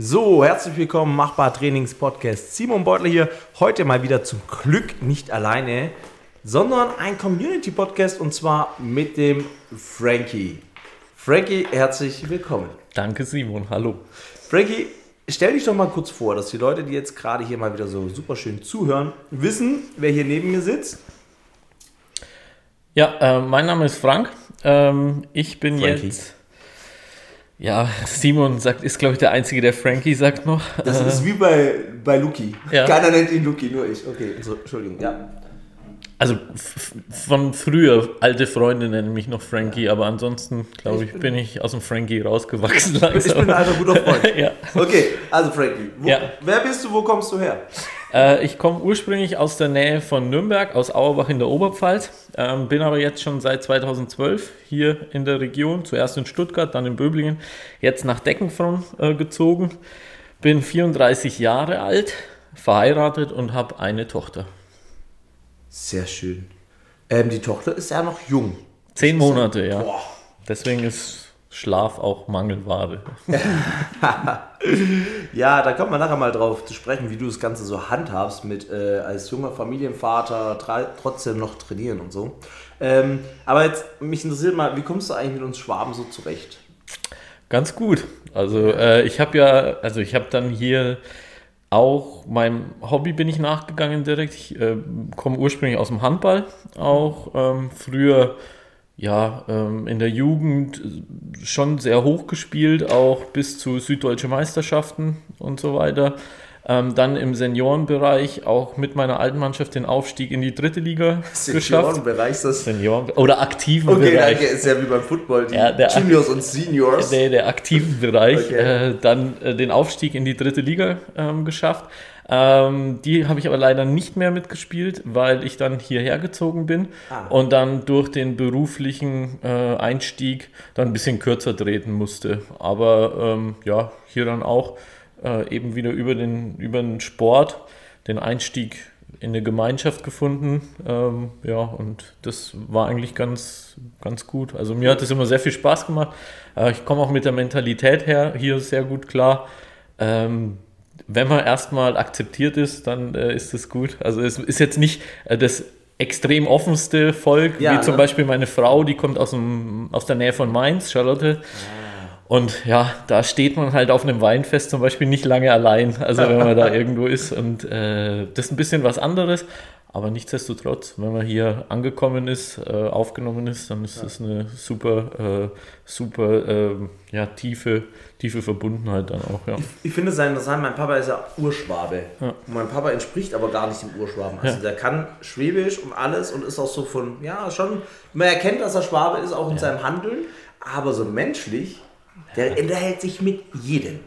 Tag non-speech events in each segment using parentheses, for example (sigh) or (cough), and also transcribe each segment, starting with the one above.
So, herzlich willkommen, Machbar Trainings Podcast. Simon Beutler hier. Heute mal wieder zum Glück nicht alleine, sondern ein Community Podcast und zwar mit dem Frankie. Frankie, herzlich willkommen. Danke, Simon. Hallo. Frankie, stell dich doch mal kurz vor, dass die Leute, die jetzt gerade hier mal wieder so super schön zuhören, wissen, wer hier neben mir sitzt. Ja, äh, mein Name ist Frank. Ähm, ich bin Frankie. jetzt ja, Simon sagt, ist glaube ich der Einzige, der Frankie sagt noch. Das ist wie bei, bei Luki. Ja. Keiner nennt ihn Luki, nur ich. Okay, so, Entschuldigung, ja. Also von früher, alte Freunde nennen mich noch Frankie, aber ansonsten, glaube ich, ich bin, bin, ich aus dem Frankie rausgewachsen langsam. Ich bin ein guter Freund. (laughs) ja. Okay, also Frankie, wo, ja. wer bist du, wo kommst du her? Äh, ich komme ursprünglich aus der Nähe von Nürnberg, aus Auerbach in der Oberpfalz, ähm, bin aber jetzt schon seit 2012 hier in der Region, zuerst in Stuttgart, dann in Böblingen, jetzt nach Deckenfron äh, gezogen, bin 34 Jahre alt, verheiratet und habe eine Tochter. Sehr schön. Ähm, die Tochter ist ja noch jung. Zehn Monate, ja. Boah. Deswegen ist Schlaf auch Mangelware. (laughs) ja, da kommt man nachher mal drauf zu sprechen, wie du das Ganze so handhabst mit äh, als junger Familienvater trotzdem noch trainieren und so. Ähm, aber jetzt mich interessiert mal, wie kommst du eigentlich mit uns Schwaben so zurecht? Ganz gut. Also äh, ich habe ja, also ich habe dann hier auch meinem Hobby bin ich nachgegangen direkt. Ich äh, komme ursprünglich aus dem Handball, auch ähm, früher ja ähm, in der Jugend schon sehr hoch gespielt, auch bis zu süddeutsche Meisterschaften und so weiter. Ähm, dann im Seniorenbereich auch mit meiner alten Mannschaft den Aufstieg in die dritte Liga geschafft. Seniorenbereich ist das? Senioren oder aktiven okay, Bereich. Okay, ist ja wie beim Football, die ja, Juniors und Seniors. Der, der aktiven Bereich. Okay. Äh, dann äh, den Aufstieg in die dritte Liga ähm, geschafft. Ähm, die habe ich aber leider nicht mehr mitgespielt, weil ich dann hierher gezogen bin ah. und dann durch den beruflichen äh, Einstieg dann ein bisschen kürzer treten musste. Aber ähm, ja, hier dann auch äh, eben wieder über den, über den Sport den Einstieg in eine Gemeinschaft gefunden. Ähm, ja, und das war eigentlich ganz, ganz gut. Also mir hat es immer sehr viel Spaß gemacht. Äh, ich komme auch mit der Mentalität her hier sehr gut klar. Ähm, wenn man erstmal akzeptiert ist, dann äh, ist es gut. Also es ist jetzt nicht äh, das extrem offenste Volk, ja, wie zum ne? Beispiel meine Frau, die kommt aus, dem, aus der Nähe von Mainz, Charlotte. Ah und ja, da steht man halt auf einem Weinfest zum Beispiel nicht lange allein, also wenn man da (laughs) irgendwo ist. Und äh, das ist ein bisschen was anderes. Aber nichtsdestotrotz, wenn man hier angekommen ist, äh, aufgenommen ist, dann ist ja. das eine super, äh, super äh, ja, tiefe, tiefe Verbundenheit dann auch. Ja. Ich, ich finde es sehr interessant, mein Papa ist ja Urschwabe. Ja. Und mein Papa entspricht aber gar nicht dem Urschwaben. Also der kann Schwäbisch und alles und ist auch so von, ja, schon, man erkennt, dass er Schwabe ist, auch in seinem Handeln. Aber so menschlich der unterhält sich mit jedem.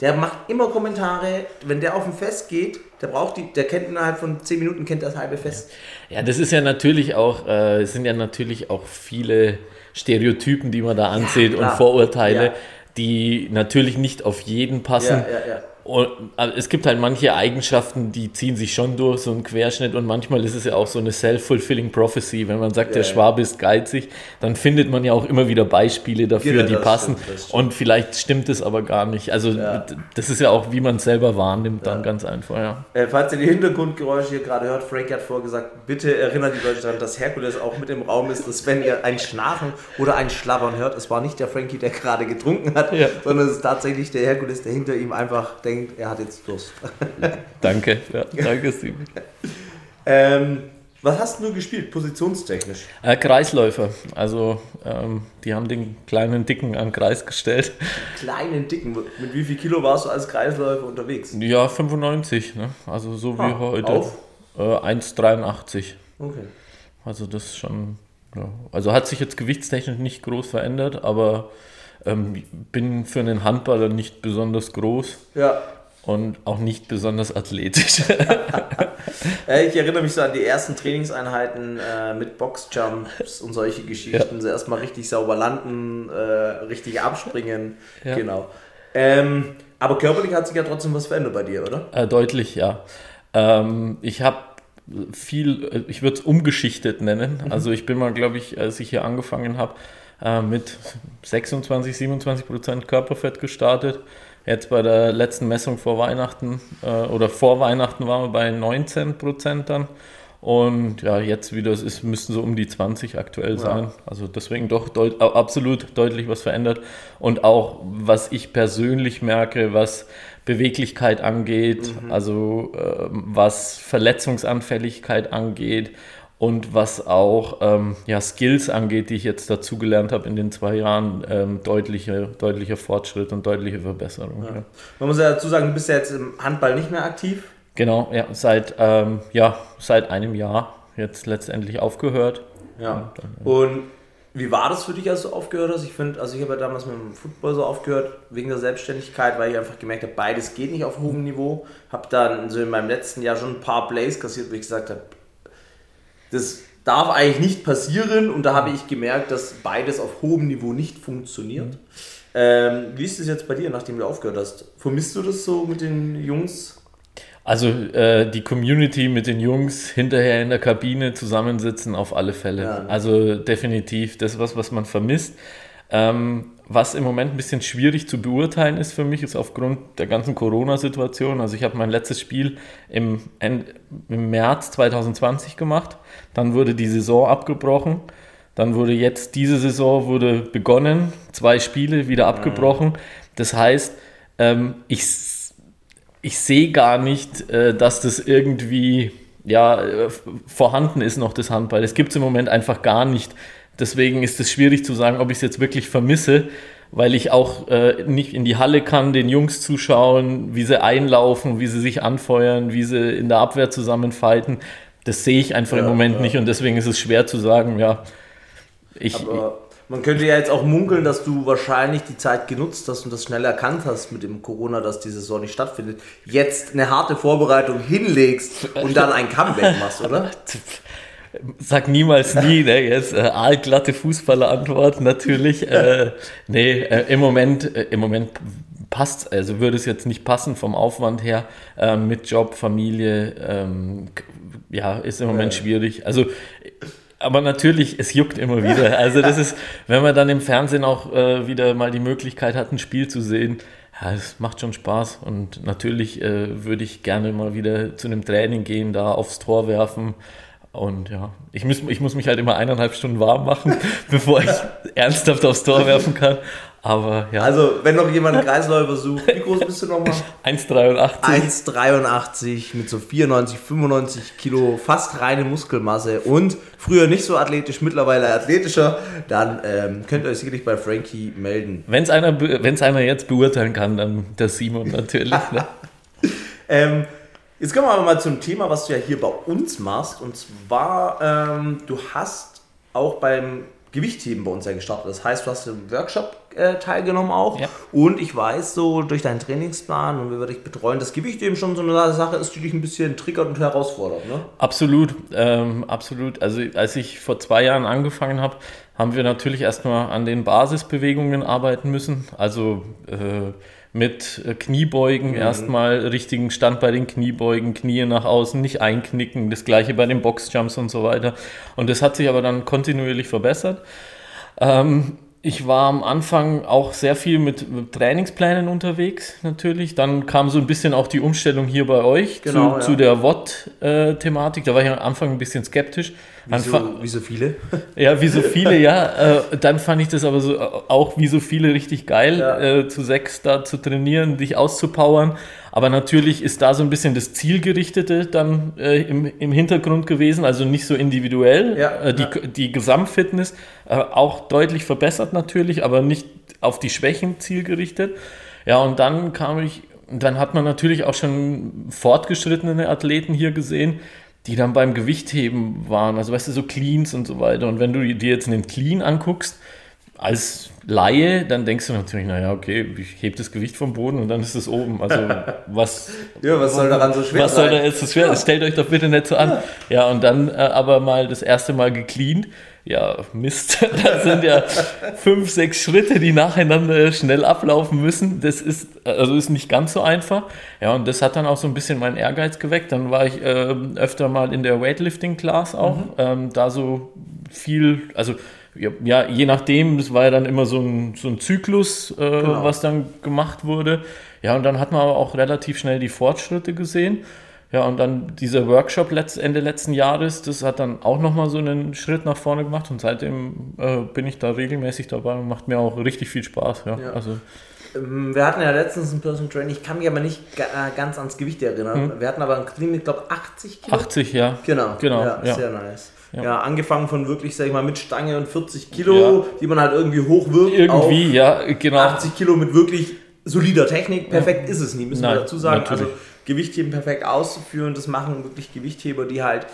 Der macht immer Kommentare. Wenn der auf ein Fest geht, der braucht die, der kennt innerhalb von zehn Minuten kennt das halbe Fest. Ja, das ist ja natürlich auch, äh, sind ja natürlich auch viele Stereotypen, die man da ansieht ja, und Vorurteile, ja. die natürlich nicht auf jeden passen. Ja, und also es gibt halt manche Eigenschaften, die ziehen sich schon durch, so ein Querschnitt. Und manchmal ist es ja auch so eine self-fulfilling prophecy. Wenn man sagt, ja, der Schwabe ist geizig, dann findet man ja auch immer wieder Beispiele dafür, genau, die passen. Stimmt, und vielleicht stimmt es aber gar nicht. Also ja. das ist ja auch, wie man es selber wahrnimmt, dann ganz einfach. Ja. Äh, falls ihr die Hintergrundgeräusche hier gerade hört, Frank hat vorgesagt, bitte erinnert die Leute daran, dass Herkules auch mit im Raum ist, dass wenn ihr ein Schnarchen oder ein Schlabbern hört, es war nicht der Frankie, der gerade getrunken hat, sondern es ist tatsächlich der Herkules, der hinter ihm einfach denkt, denkt, er hat jetzt Durst. (laughs) danke, ja, danke Steven. (laughs) ähm, was hast du gespielt, positionstechnisch? Äh, Kreisläufer. Also, ähm, die haben den kleinen Dicken an Kreis gestellt. Kleinen Dicken? Mit wie viel Kilo warst du als Kreisläufer unterwegs? Ja, 95. Ne? Also, so wie ah, heute. Auf? Äh, 1,83. Okay. Also, das ist schon. Ja. Also, hat sich jetzt gewichtstechnisch nicht groß verändert, aber ähm, bin für einen Handballer nicht besonders groß. Ja. Und auch nicht besonders athletisch. (laughs) ich erinnere mich so an die ersten Trainingseinheiten äh, mit Boxjumps und solche Geschichten. Ja. So erstmal richtig sauber landen, äh, richtig abspringen. Ja. Genau. Ähm, aber körperlich hat sich ja trotzdem was verändert bei dir, oder? Äh, deutlich, ja. Ähm, ich habe viel, äh, ich würde es umgeschichtet nennen. Mhm. Also ich bin mal, glaube ich, als ich hier angefangen habe, äh, mit 26, 27 Prozent Körperfett gestartet. Jetzt bei der letzten Messung vor Weihnachten äh, oder vor Weihnachten waren wir bei 19 Prozent dann. Und ja, jetzt, wie das ist, müssten so um die 20 aktuell sein. Ja. Also deswegen doch deut absolut deutlich was verändert. Und auch, was ich persönlich merke, was Beweglichkeit angeht, mhm. also äh, was Verletzungsanfälligkeit angeht und was auch ähm, ja, Skills angeht, die ich jetzt dazugelernt habe in den zwei Jahren, ähm, deutliche, deutlicher Fortschritt und deutliche Verbesserung. Ja. Ja. Man muss ja dazu sagen, du bist ja jetzt im Handball nicht mehr aktiv. Genau, ja, seit, ähm, ja, seit einem Jahr jetzt letztendlich aufgehört. Ja. Und, und wie war das für dich, als du aufgehört hast? Ich finde, also ich habe ja damals mit dem Football so aufgehört, wegen der Selbstständigkeit, weil ich einfach gemerkt habe, beides geht nicht auf hohem Niveau. Habe dann so in meinem letzten Jahr schon ein paar Plays kassiert, wo ich gesagt habe, das darf eigentlich nicht passieren. Und da habe ich gemerkt, dass beides auf hohem Niveau nicht funktioniert. Mhm. Ähm, wie ist es jetzt bei dir, nachdem du aufgehört hast? Vermisst du das so mit den Jungs? Also äh, die Community mit den Jungs hinterher in der Kabine zusammensitzen auf alle Fälle. Ja, ne? Also definitiv, das ist was, was man vermisst. Ähm, was im Moment ein bisschen schwierig zu beurteilen ist für mich, ist aufgrund der ganzen Corona-Situation. Also ich habe mein letztes Spiel im, im März 2020 gemacht, dann wurde die Saison abgebrochen, dann wurde jetzt diese Saison wurde begonnen, zwei Spiele wieder abgebrochen. Das heißt, ähm, ich ich sehe gar nicht, äh, dass das irgendwie ja, äh, vorhanden ist noch das Handball. Das gibt es im Moment einfach gar nicht. Deswegen ist es schwierig zu sagen, ob ich es jetzt wirklich vermisse, weil ich auch äh, nicht in die Halle kann, den Jungs zuschauen, wie sie einlaufen, wie sie sich anfeuern, wie sie in der Abwehr zusammenfalten. Das sehe ich einfach ja, im Moment ja. nicht und deswegen ist es schwer zu sagen, ja, ich, Aber man könnte ja jetzt auch munkeln, dass du wahrscheinlich die Zeit genutzt hast und das schnell erkannt hast mit dem Corona, dass die Saison nicht stattfindet. Jetzt eine harte Vorbereitung hinlegst und dann ein Comeback machst, oder? (laughs) Sag niemals nie, ne? Jetzt äh, aalglatte Fußballerantwort natürlich. (laughs) Äh, nee, äh, im Moment, äh, im Moment passt, also würde es jetzt nicht passen vom Aufwand her äh, mit Job, Familie. Ähm, ja, ist im Moment schwierig. Also aber natürlich, es juckt immer wieder. Also das ist, wenn man dann im Fernsehen auch äh, wieder mal die Möglichkeit hat, ein Spiel zu sehen, ja, es macht schon Spaß. Und natürlich äh, würde ich gerne mal wieder zu einem Training gehen, da aufs Tor werfen. Und ja, ich muss, ich muss mich halt immer eineinhalb Stunden warm machen, (laughs) bevor ich ernsthaft aufs Tor werfen kann. Aber ja. Also, wenn noch jemand einen Kreisläufer sucht, wie groß bist du nochmal? 1,83. 1,83 mit so 94, 95 Kilo, fast reine Muskelmasse und früher nicht so athletisch, mittlerweile athletischer, dann ähm, könnt ihr euch sicherlich bei Frankie melden. Wenn es einer, einer jetzt beurteilen kann, dann der Simon natürlich. ne? (laughs) ähm, jetzt kommen wir aber mal zum Thema, was du ja hier bei uns machst. Und zwar, ähm, du hast auch beim Gewichtheben bei uns ja gestartet. Das heißt, du hast im Workshop äh, teilgenommen auch. Ja. Und ich weiß so durch deinen Trainingsplan und wie wir dich betreuen, das Gewichtheben schon so eine Sache ist, die dich ein bisschen triggert und herausfordert. Ne? Absolut, ähm, absolut. Also als ich vor zwei Jahren angefangen habe, haben wir natürlich erstmal an den Basisbewegungen arbeiten müssen. Also äh, mit äh, Kniebeugen mhm. erstmal richtigen Stand bei den Kniebeugen, Knie nach außen, nicht einknicken, das gleiche bei den Boxjumps und so weiter. Und das hat sich aber dann kontinuierlich verbessert. Ähm, ich war am Anfang auch sehr viel mit, mit, Trainingsplänen unterwegs, natürlich. Dann kam so ein bisschen auch die Umstellung hier bei euch genau, zu, ja. zu, der WOT-Thematik. Äh, da war ich am Anfang ein bisschen skeptisch. Wie so, wie so, viele? Ja, wie so viele, ja. Äh, dann fand ich das aber so auch wie so viele richtig geil, ja. äh, zu sechs da zu trainieren, dich auszupowern. Aber natürlich ist da so ein bisschen das Zielgerichtete dann äh, im, im Hintergrund gewesen, also nicht so individuell. Ja, äh, die, die Gesamtfitness äh, auch deutlich verbessert natürlich, aber nicht auf die Schwächen zielgerichtet. Ja, und dann kam ich, dann hat man natürlich auch schon fortgeschrittene Athleten hier gesehen, die dann beim Gewichtheben waren, also weißt du, so Cleans und so weiter. Und wenn du dir jetzt einen Clean anguckst, als Laie, dann denkst du natürlich, naja, okay, ich hebe das Gewicht vom Boden und dann ist es oben. Also (laughs) was, ja, was soll daran so schwer was sein? Was soll da jetzt so schwer? Ja. Stellt euch doch bitte nicht so an. Ja, und dann äh, aber mal das erste Mal gecleant. Ja, Mist, (laughs) das sind ja fünf, sechs Schritte, die nacheinander schnell ablaufen müssen. Das ist, also ist nicht ganz so einfach. Ja, und das hat dann auch so ein bisschen meinen Ehrgeiz geweckt. Dann war ich äh, öfter mal in der Weightlifting-Class auch. Mhm. Ähm, da so viel, also ja, je nachdem, es war ja dann immer so ein, so ein Zyklus, äh, genau. was dann gemacht wurde. Ja, und dann hat man aber auch relativ schnell die Fortschritte gesehen. Ja, und dann dieser Workshop letzt, Ende letzten Jahres, das hat dann auch nochmal so einen Schritt nach vorne gemacht und seitdem äh, bin ich da regelmäßig dabei und macht mir auch richtig viel Spaß. Ja. ja. Also, ähm, wir hatten ja letztens ein Personal Training, ich kann mich aber nicht äh, ganz ans Gewicht erinnern. Hm. Wir hatten aber ein Clean, ich glaube 80 Kilo. 80, ja. Genau, genau. Ja, ja. sehr nice. Ja. ja. angefangen von wirklich, sag ich mal, mit Stange und 40 Kilo, die man halt irgendwie hochwirkt. Irgendwie, ja, genau. 80 Kilo mit wirklich solider Technik. Perfekt ist es nie, müssen Nein, wir dazu sagen. Natürlich. Also Gewichtheben perfekt auszuführen, das machen wirklich Gewichtheber, die halt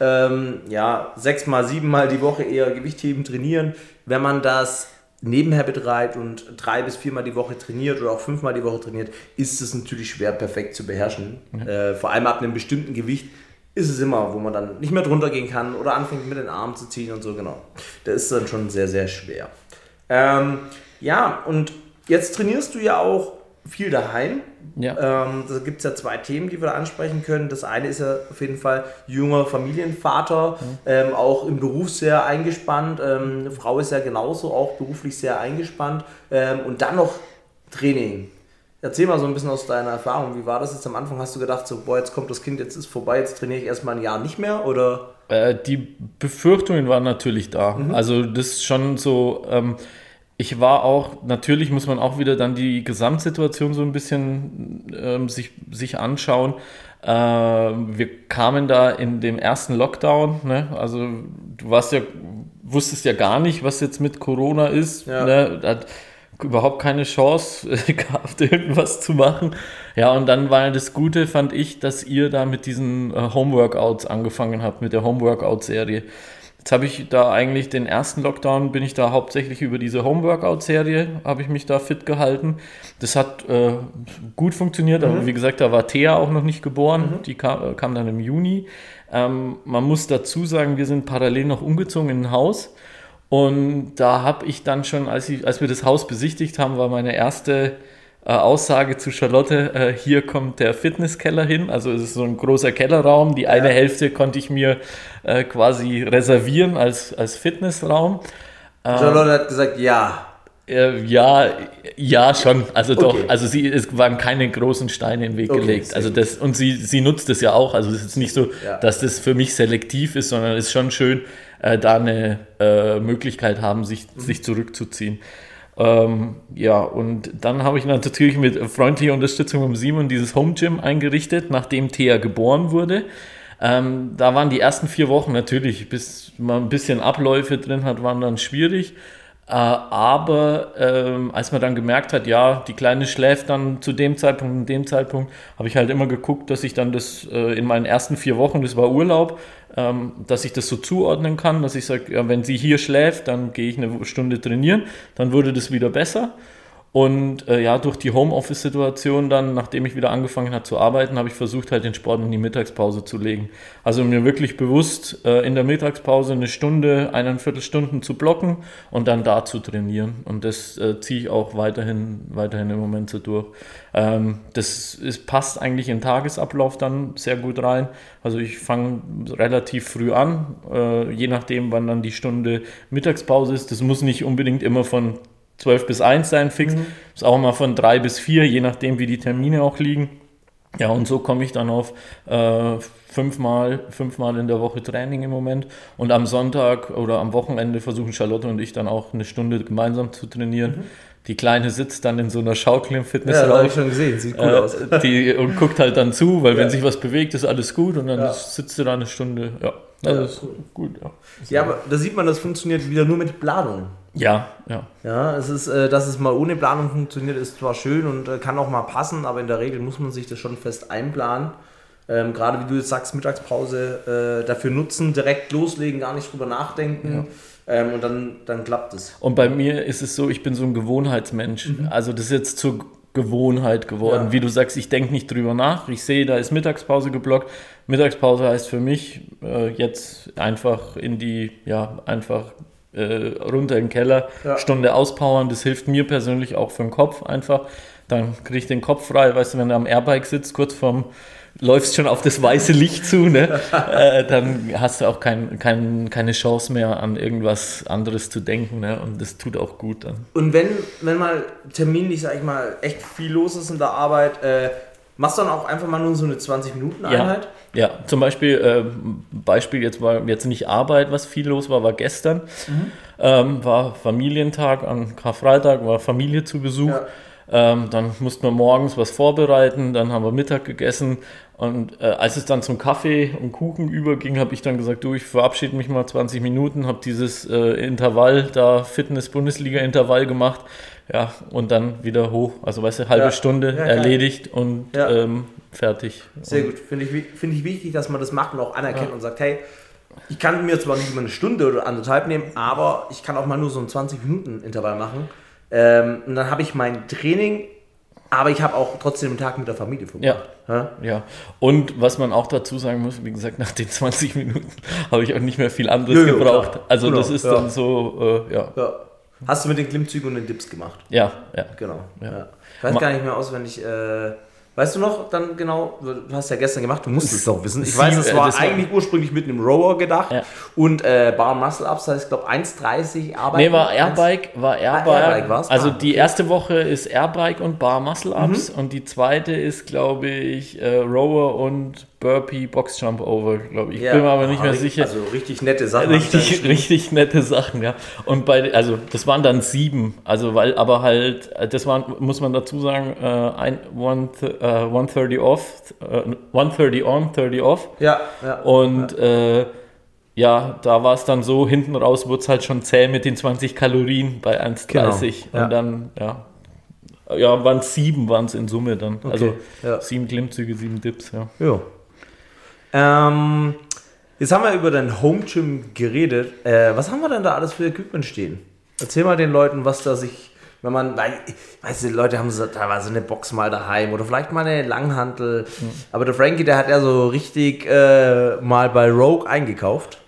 ähm, ja, sechsmal, siebenmal die Woche eher Gewichtheben trainieren. Wenn man das nebenher betreibt und drei bis viermal die Woche trainiert oder auch fünfmal die Woche trainiert, ist es natürlich schwer perfekt zu beherrschen. Mhm. Äh, vor allem ab einem bestimmten Gewicht ist es immer, wo man dann nicht mehr drunter gehen kann oder anfängt mit den Armen zu ziehen und so, genau. Da ist dann schon sehr, sehr schwer. Ähm, ja, und jetzt trainierst du ja auch viel daheim. Ja. Ähm, da gibt es ja zwei Themen, die wir da ansprechen können. Das eine ist ja auf jeden Fall junger Familienvater, mhm. ähm, auch im Beruf sehr eingespannt. Ähm, Frau ist ja genauso auch beruflich sehr eingespannt. Ähm, und dann noch Training. Erzähl mal so ein bisschen aus deiner Erfahrung. Wie war das jetzt am Anfang? Hast du gedacht, so, boah, jetzt kommt das Kind, jetzt ist vorbei, jetzt trainiere ich erstmal ein Jahr nicht mehr? Oder? Äh, die Befürchtungen waren natürlich da. Mhm. Also, das ist schon so. Ich war auch, natürlich muss man auch wieder dann die Gesamtsituation so ein bisschen ähm, sich, sich anschauen. Äh, wir kamen da in dem ersten Lockdown, ne? also du warst ja, wusstest ja gar nicht, was jetzt mit Corona ist. Ja. Ne? Hat überhaupt keine Chance (laughs) gehabt, irgendwas zu machen. Ja, und dann war das Gute, fand ich, dass ihr da mit diesen äh, Homeworkouts angefangen habt, mit der Homeworkout-Serie. Jetzt habe ich da eigentlich den ersten Lockdown, bin ich da hauptsächlich über diese Homeworkout-Serie, habe ich mich da fit gehalten. Das hat äh, gut funktioniert, mhm. aber wie gesagt, da war Thea auch noch nicht geboren, mhm. die kam, äh, kam, dann im Juni. Ähm, man muss dazu sagen, wir sind parallel noch umgezogen in ein Haus. Und da habe ich dann schon, als, ich, als wir das Haus besichtigt haben, war meine erste äh, Aussage zu Charlotte, äh, hier kommt der Fitnesskeller hin, also es ist so ein großer Kellerraum, die eine Hälfte konnte ich mir äh, quasi reservieren als, als Fitnessraum. Ähm, Charlotte hat gesagt, ja. Ja, ja, schon. Also okay. doch, also sie, es waren keine großen Steine im Weg okay, gelegt. Also das, und sie, sie nutzt es ja auch. Also es ist nicht so, ja. dass das für mich selektiv ist, sondern es ist schon schön, da eine Möglichkeit haben, sich, mhm. sich zurückzuziehen. Ähm, ja, und dann habe ich natürlich mit freundlicher Unterstützung vom Simon dieses Home Gym eingerichtet, nachdem Thea geboren wurde. Ähm, da waren die ersten vier Wochen natürlich, bis man ein bisschen Abläufe drin hat, waren dann schwierig. Äh, aber ähm, als man dann gemerkt hat, ja, die Kleine schläft dann zu dem Zeitpunkt und dem Zeitpunkt, habe ich halt immer geguckt, dass ich dann das äh, in meinen ersten vier Wochen, das war Urlaub, ähm, dass ich das so zuordnen kann, dass ich sage, ja, wenn sie hier schläft, dann gehe ich eine Stunde trainieren, dann würde das wieder besser. Und äh, ja, durch die Homeoffice-Situation dann, nachdem ich wieder angefangen habe zu arbeiten, habe ich versucht, halt den Sport in die Mittagspause zu legen. Also mir wirklich bewusst äh, in der Mittagspause eine Stunde, eineinviertel Stunden zu blocken und dann da zu trainieren. Und das äh, ziehe ich auch weiterhin, weiterhin im Moment so durch. Ähm, das ist, passt eigentlich in den Tagesablauf dann sehr gut rein. Also ich fange relativ früh an, äh, je nachdem, wann dann die Stunde Mittagspause ist. Das muss nicht unbedingt immer von 12 bis 1 sein fix. Mhm. Ist auch mal von 3 bis 4, je nachdem, wie die Termine auch liegen. Ja, und so komme ich dann auf äh, fünfmal, fünfmal in der Woche Training im Moment. Und am Sonntag oder am Wochenende versuchen Charlotte und ich dann auch eine Stunde gemeinsam zu trainieren. Mhm. Die Kleine sitzt dann in so einer Schaukel im Fitnessraum. Ja, habe ich schon gesehen, sieht cool äh, aus. (laughs) Die, und guckt halt dann zu, weil ja. wenn sich was bewegt, ist alles gut und dann ja. sitzt sie da eine Stunde. Ja, also ist cool. gut. Ja. ja, aber da sieht man, das funktioniert wieder nur mit Planung. Ja, ja. Ja, es ist, äh, dass es mal ohne Planung funktioniert, ist zwar schön und äh, kann auch mal passen, aber in der Regel muss man sich das schon fest einplanen. Ähm, gerade wie du jetzt sagst, Mittagspause äh, dafür nutzen, direkt loslegen, gar nicht drüber nachdenken. Ja. Ähm, und dann, dann klappt es. Und bei mir ist es so, ich bin so ein Gewohnheitsmensch. Mhm. Also das ist jetzt zur Gewohnheit geworden. Ja. Wie du sagst, ich denke nicht drüber nach. Ich sehe, da ist Mittagspause geblockt. Mittagspause heißt für mich äh, jetzt einfach in die, ja, einfach äh, runter in den Keller, ja. Stunde auspowern. Das hilft mir persönlich auch für den Kopf einfach. dann kriege ich den Kopf frei, weißt du, wenn du am Airbike sitzt, kurz vorm läufst schon auf das weiße Licht zu, ne? (laughs) äh, dann hast du auch kein, kein, keine Chance mehr an irgendwas anderes zu denken. Ne? Und das tut auch gut dann. Und wenn, wenn mal terminlich, sag ich mal, echt viel los ist in der Arbeit, äh, machst du dann auch einfach mal nur so eine 20-Minuten-Einheit? Ja, ja, zum Beispiel, äh, Beispiel jetzt war jetzt nicht Arbeit, was viel los war, war gestern. Mhm. Ähm, war Familientag am Karfreitag, war Familie zu Besuch. Ja. Ähm, dann mussten wir morgens was vorbereiten, dann haben wir Mittag gegessen und äh, als es dann zum Kaffee und Kuchen überging, habe ich dann gesagt, du, ich verabschiede mich mal 20 Minuten, habe dieses äh, Intervall, da Fitness-Bundesliga-Intervall gemacht, ja, und dann wieder hoch. Also weißt du, halbe ja. Stunde ja, erledigt und ja. ähm, fertig. Sehr und gut. Finde ich, find ich wichtig, dass man das macht und auch anerkennt und sagt, hey, ich kann mir zwar nicht immer eine Stunde oder anderthalb nehmen, aber ich kann auch mal nur so einen 20-Minuten-Intervall machen. Ähm, und dann habe ich mein Training, aber ich habe auch trotzdem einen Tag mit der Familie verbracht. Ja. ja. Und was man auch dazu sagen muss, wie gesagt, nach den 20 Minuten (laughs) habe ich auch nicht mehr viel anderes ja, gebraucht. Klar. Also genau, das ist dann so, äh, ja. Hast du mit den Klimmzügen und den Dips gemacht? Ja, ja. Genau. Ich weiß gar nicht mehr auswendig. Äh, Weißt du noch dann genau, du hast ja gestern gemacht, du musst es doch wissen. Ich weiß, es war das eigentlich war ursprünglich mit einem Rower gedacht ja. und äh, Bar Muscle Ups, heißt, ich glaube 1,30 Arbeit. Nee, war Airbike, war Airbike. Ah, Airbike? Also ah, die erste Woche ist Airbike und Bar Muscle Ups mhm. und die zweite ist, glaube ich, äh, Rower und Burpee Box Jump Over, glaube ich. Ich ja, bin mir aber nicht mehr sicher. Also richtig nette Sachen. Richtig, richtig nette Sachen, ja. Und bei, also das waren dann sieben, also weil, aber halt, das waren, muss man dazu sagen, äh, ein, one, uh, 130 off, uh, 130 on, 30 off. Ja, ja. Und ja. Äh, ja, da war es dann so, hinten raus wurde es halt schon zäh mit den 20 Kalorien bei 1,30. Genau, ja. Und dann, ja, ja, waren es sieben, waren es in Summe dann. Okay, also ja. sieben Klimmzüge, sieben Dips, ja. Ja. Ähm, jetzt haben wir über dein Home Gym geredet. Äh, was haben wir denn da alles für Equipment stehen? Erzähl mal den Leuten, was da sich, wenn man, weil, weißt du, Leute haben so teilweise eine Box mal daheim oder vielleicht mal eine Langhantel. Mhm. Aber der Frankie, der hat ja so richtig äh, mal bei Rogue eingekauft.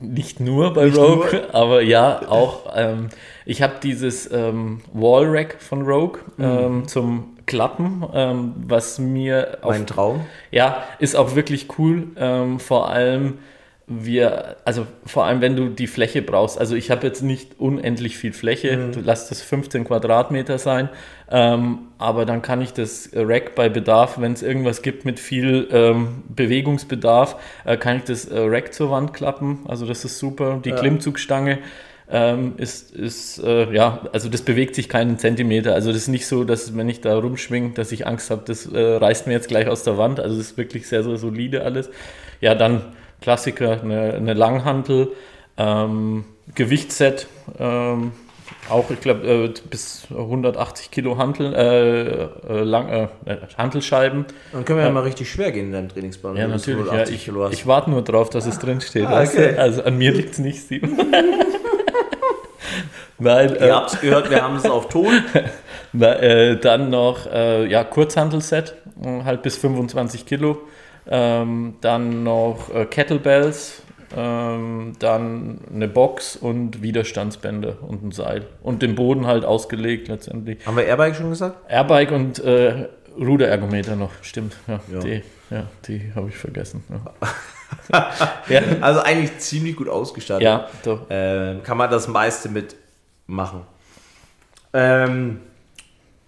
Nicht nur bei Nicht Rogue, nur. (laughs) aber ja, auch. Ähm, ich habe dieses ähm, Wall Rack von Rogue mhm. ähm, zum klappen, ähm, was mir mein Traum. Ja, ist auch wirklich cool. Ähm, vor allem wir, also vor allem wenn du die Fläche brauchst. Also ich habe jetzt nicht unendlich viel Fläche. Mhm. Du lass das 15 Quadratmeter sein, ähm, aber dann kann ich das Rack bei Bedarf, wenn es irgendwas gibt mit viel ähm, Bewegungsbedarf, äh, kann ich das äh, Rack zur Wand klappen. Also das ist super. Die ja. Klimmzugstange ähm, ist, ist äh, ja, also das bewegt sich keinen Zentimeter. Also das ist nicht so, dass wenn ich da rumschwinge, dass ich Angst habe, das äh, reißt mir jetzt gleich aus der Wand. Also das ist wirklich sehr, sehr solide alles. Ja, dann Klassiker, eine, eine Langhantel, ähm, Gewichtsset, ähm, auch, ich glaube, äh, bis 180 Kilo Hantel, äh, äh, lang, äh, Hantelscheiben. Dann können wir ja mal richtig schwer gehen in deinem Trainingsplan. Ja, natürlich. Ja, ich, ich warte nur drauf, dass es drin steht. Ah, okay. Also an mir liegt es nicht, Steven. (laughs) Nein, Ihr äh, habt es gehört, wir haben es auf Ton. (laughs) Na, äh, dann noch äh, ja, Kurzhantelset, äh, halt bis 25 Kilo. Ähm, dann noch äh, Kettlebells, ähm, dann eine Box und Widerstandsbänder und ein Seil. Und den Boden halt ausgelegt letztendlich. Haben wir Airbike schon gesagt? Airbike und äh, Ruderergometer noch, stimmt. Ja, ja. Die, ja, die habe ich vergessen. Ja. (laughs) ja. Also eigentlich ziemlich gut ausgestattet. Ja, doch. Ähm, kann man das meiste mit machen. Ähm,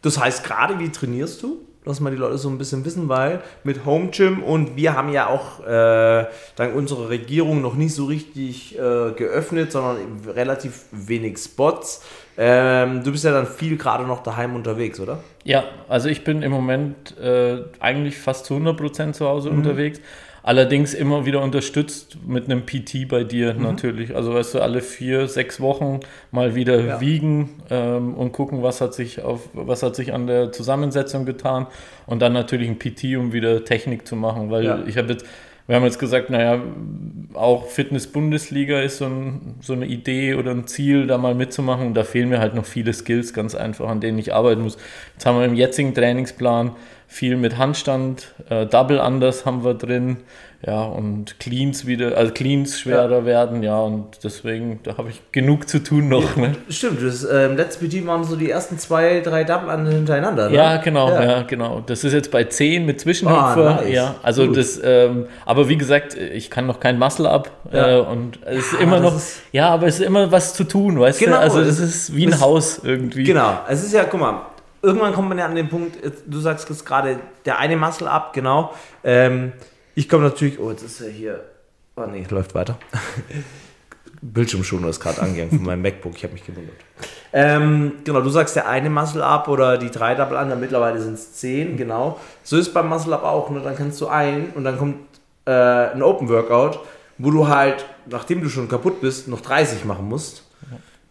das heißt, gerade wie trainierst du? Lass mal die Leute so ein bisschen wissen, weil mit Home Gym und wir haben ja auch äh, dank unserer Regierung noch nicht so richtig äh, geöffnet, sondern relativ wenig Spots. Ähm, du bist ja dann viel gerade noch daheim unterwegs, oder? Ja, also ich bin im Moment äh, eigentlich fast zu 100% zu Hause mhm. unterwegs. Allerdings immer wieder unterstützt mit einem PT bei dir mhm. natürlich. Also weißt du, alle vier, sechs Wochen mal wieder ja. wiegen ähm, und gucken, was hat sich auf, was hat sich an der Zusammensetzung getan und dann natürlich ein PT, um wieder Technik zu machen. Weil ja. ich habe jetzt, wir haben jetzt gesagt, naja, auch Fitness-Bundesliga ist so, ein, so, eine Idee oder ein Ziel, da mal mitzumachen. Und da fehlen mir halt noch viele Skills ganz einfach, an denen ich arbeiten muss. Jetzt haben wir im jetzigen Trainingsplan viel mit Handstand, äh, Double Unders haben wir drin, ja, und Cleans wieder, also Cleans schwerer ja. werden, ja, und deswegen, da habe ich genug zu tun noch. Ne? Stimmt, das äh, im letzten PT waren so die ersten zwei, drei Double Under hintereinander. Ne? Ja, genau, ja. ja. genau. Das ist jetzt bei 10 mit Zwischenhüpfer, ah, nice. ja, also Gut. das, ähm, aber wie gesagt, ich kann noch kein Muscle ja. äh, und es ist immer noch, ist, ja, aber es ist immer was zu tun, weißt genau, du, also es ist wie ein Haus irgendwie. Genau, es ist ja, guck mal, irgendwann kommt man ja an den Punkt, du sagst jetzt gerade, der eine Muscle up, genau, ähm, ich komme natürlich, oh, jetzt ist er hier. Oh nee, läuft weiter. (laughs) Bildschirmschoner ist gerade angegangen von meinem MacBook, ich habe mich gewundert. Ähm, genau, du sagst der eine Muscle Up oder die drei Double Under, mittlerweile sind es zehn, genau. So ist beim Muscle Up auch, ne? dann kannst du ein und dann kommt äh, ein Open Workout, wo du halt, nachdem du schon kaputt bist, noch 30 machen musst.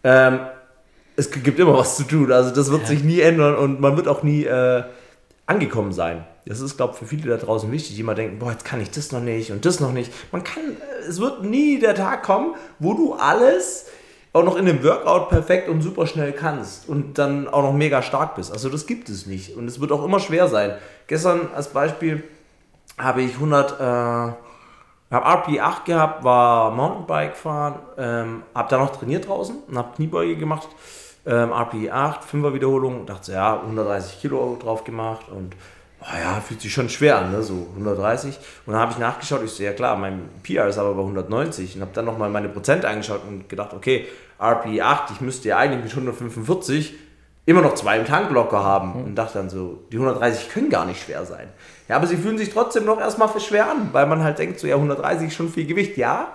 Ähm, es gibt immer was zu tun, also das wird ja. sich nie ändern und man wird auch nie äh, angekommen sein. Das ist, glaube ich, für viele da draußen wichtig, die immer denken, boah, jetzt kann ich das noch nicht und das noch nicht. Man kann, es wird nie der Tag kommen, wo du alles auch noch in dem Workout perfekt und super schnell kannst und dann auch noch mega stark bist. Also das gibt es nicht und es wird auch immer schwer sein. Gestern als Beispiel habe ich 100, äh, habe RP8 gehabt, war Mountainbike fahren, ähm, habe da noch trainiert draußen und habe Kniebeuge gemacht, ähm, RP8, 5er Wiederholung, dachte ja, 130 Kilo drauf gemacht und oh ja, fühlt sich schon schwer an, ne? so 130. Und dann habe ich nachgeschaut, ich so, ja klar, mein PR ist aber bei 190 und habe dann nochmal meine Prozent eingeschaut und gedacht, okay, RP 8, ich müsste ja eigentlich mit 145 immer noch zwei im Tank locker haben. Und dachte dann so, die 130 können gar nicht schwer sein. Ja, aber sie fühlen sich trotzdem noch erstmal für schwer an, weil man halt denkt, so ja, 130 ist schon viel Gewicht. Ja,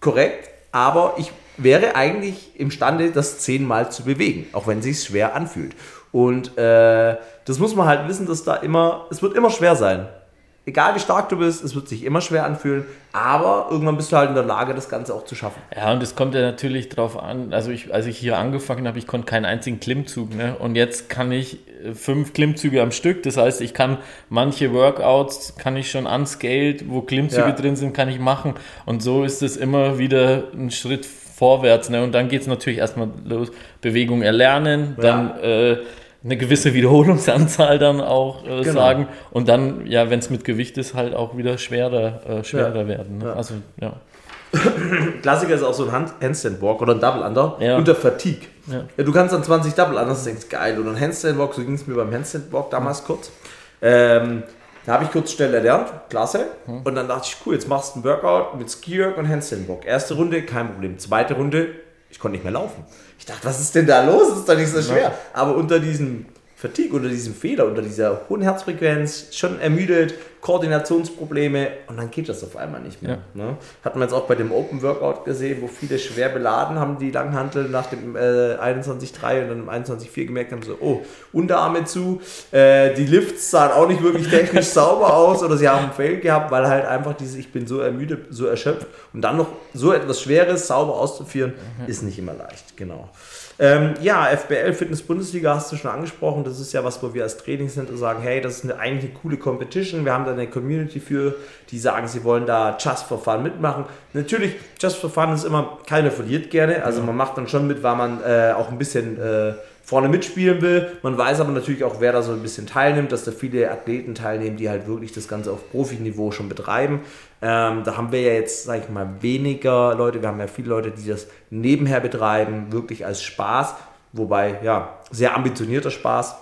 korrekt, aber ich wäre eigentlich imstande, das zehnmal zu bewegen, auch wenn es sich schwer anfühlt. Und äh, das muss man halt wissen, dass da immer, es wird immer schwer sein. Egal wie stark du bist, es wird sich immer schwer anfühlen, aber irgendwann bist du halt in der Lage, das Ganze auch zu schaffen. Ja, und es kommt ja natürlich darauf an, also ich, als ich hier angefangen habe, ich konnte keinen einzigen Klimmzug, ne? Und jetzt kann ich äh, fünf Klimmzüge am Stück, das heißt, ich kann manche Workouts, kann ich schon unscaled, wo Klimmzüge ja. drin sind, kann ich machen. Und so ist es immer wieder ein Schritt vorwärts, ne? Und dann geht es natürlich erstmal los, Bewegung erlernen, ja. dann äh, eine gewisse Wiederholungsanzahl dann auch äh, genau. sagen und dann, ja, wenn es mit Gewicht ist, halt auch wieder schwerer, äh, schwerer ja. werden. Ne? Ja. Also, ja. Klassiker ist auch so ein Hand Handstand Walk oder ein Double Under ja. unter Fatigue. Ja. Du kannst dann 20 Double Unders und denkst, geil. Und ein Handstand Walk, so ging es mir beim Handstand Walk damals kurz. Ähm, da habe ich kurz schnell erlernt, klasse. Und dann dachte ich, cool, jetzt machst du ein Workout mit Ski Work und Handstand Walk. Erste Runde, kein Problem. Zweite Runde, ich konnte nicht mehr laufen. Ich dachte, was ist denn da los? Das ist doch nicht so schwer. Aber unter diesem Fatigue, unter diesem Fehler, unter dieser hohen Herzfrequenz, schon ermüdet, Koordinationsprobleme und dann geht das auf einmal nicht mehr. Ja. Ne? Hat man jetzt auch bei dem Open Workout gesehen, wo viele schwer beladen haben, die Langhantel nach dem äh, 21.3 und dann im 21.4 gemerkt haben, so, oh, Unterarme zu, äh, die Lifts sahen auch nicht wirklich technisch (laughs) sauber aus oder sie haben einen Fail gehabt, weil halt einfach dieses, ich bin so ermüdet, so erschöpft und dann noch so etwas Schweres sauber auszuführen, mhm. ist nicht immer leicht, genau. Ähm, ja, FBL Fitness Bundesliga hast du schon angesprochen. Das ist ja was, wo wir als Trainingscenter sagen, hey, das ist eine, eigentlich eine coole Competition. Wir haben da eine Community für, die sagen, sie wollen da Just for Fun mitmachen. Natürlich, Just for Fun ist immer, keiner verliert gerne. Also man macht dann schon mit, weil man äh, auch ein bisschen äh, vorne mitspielen will. Man weiß aber natürlich auch, wer da so ein bisschen teilnimmt, dass da viele Athleten teilnehmen, die halt wirklich das Ganze auf Profiniveau schon betreiben. Ähm, da haben wir ja jetzt, sag ich mal, weniger Leute. Wir haben ja viele Leute, die das nebenher betreiben, wirklich als Spaß. Wobei, ja, sehr ambitionierter Spaß.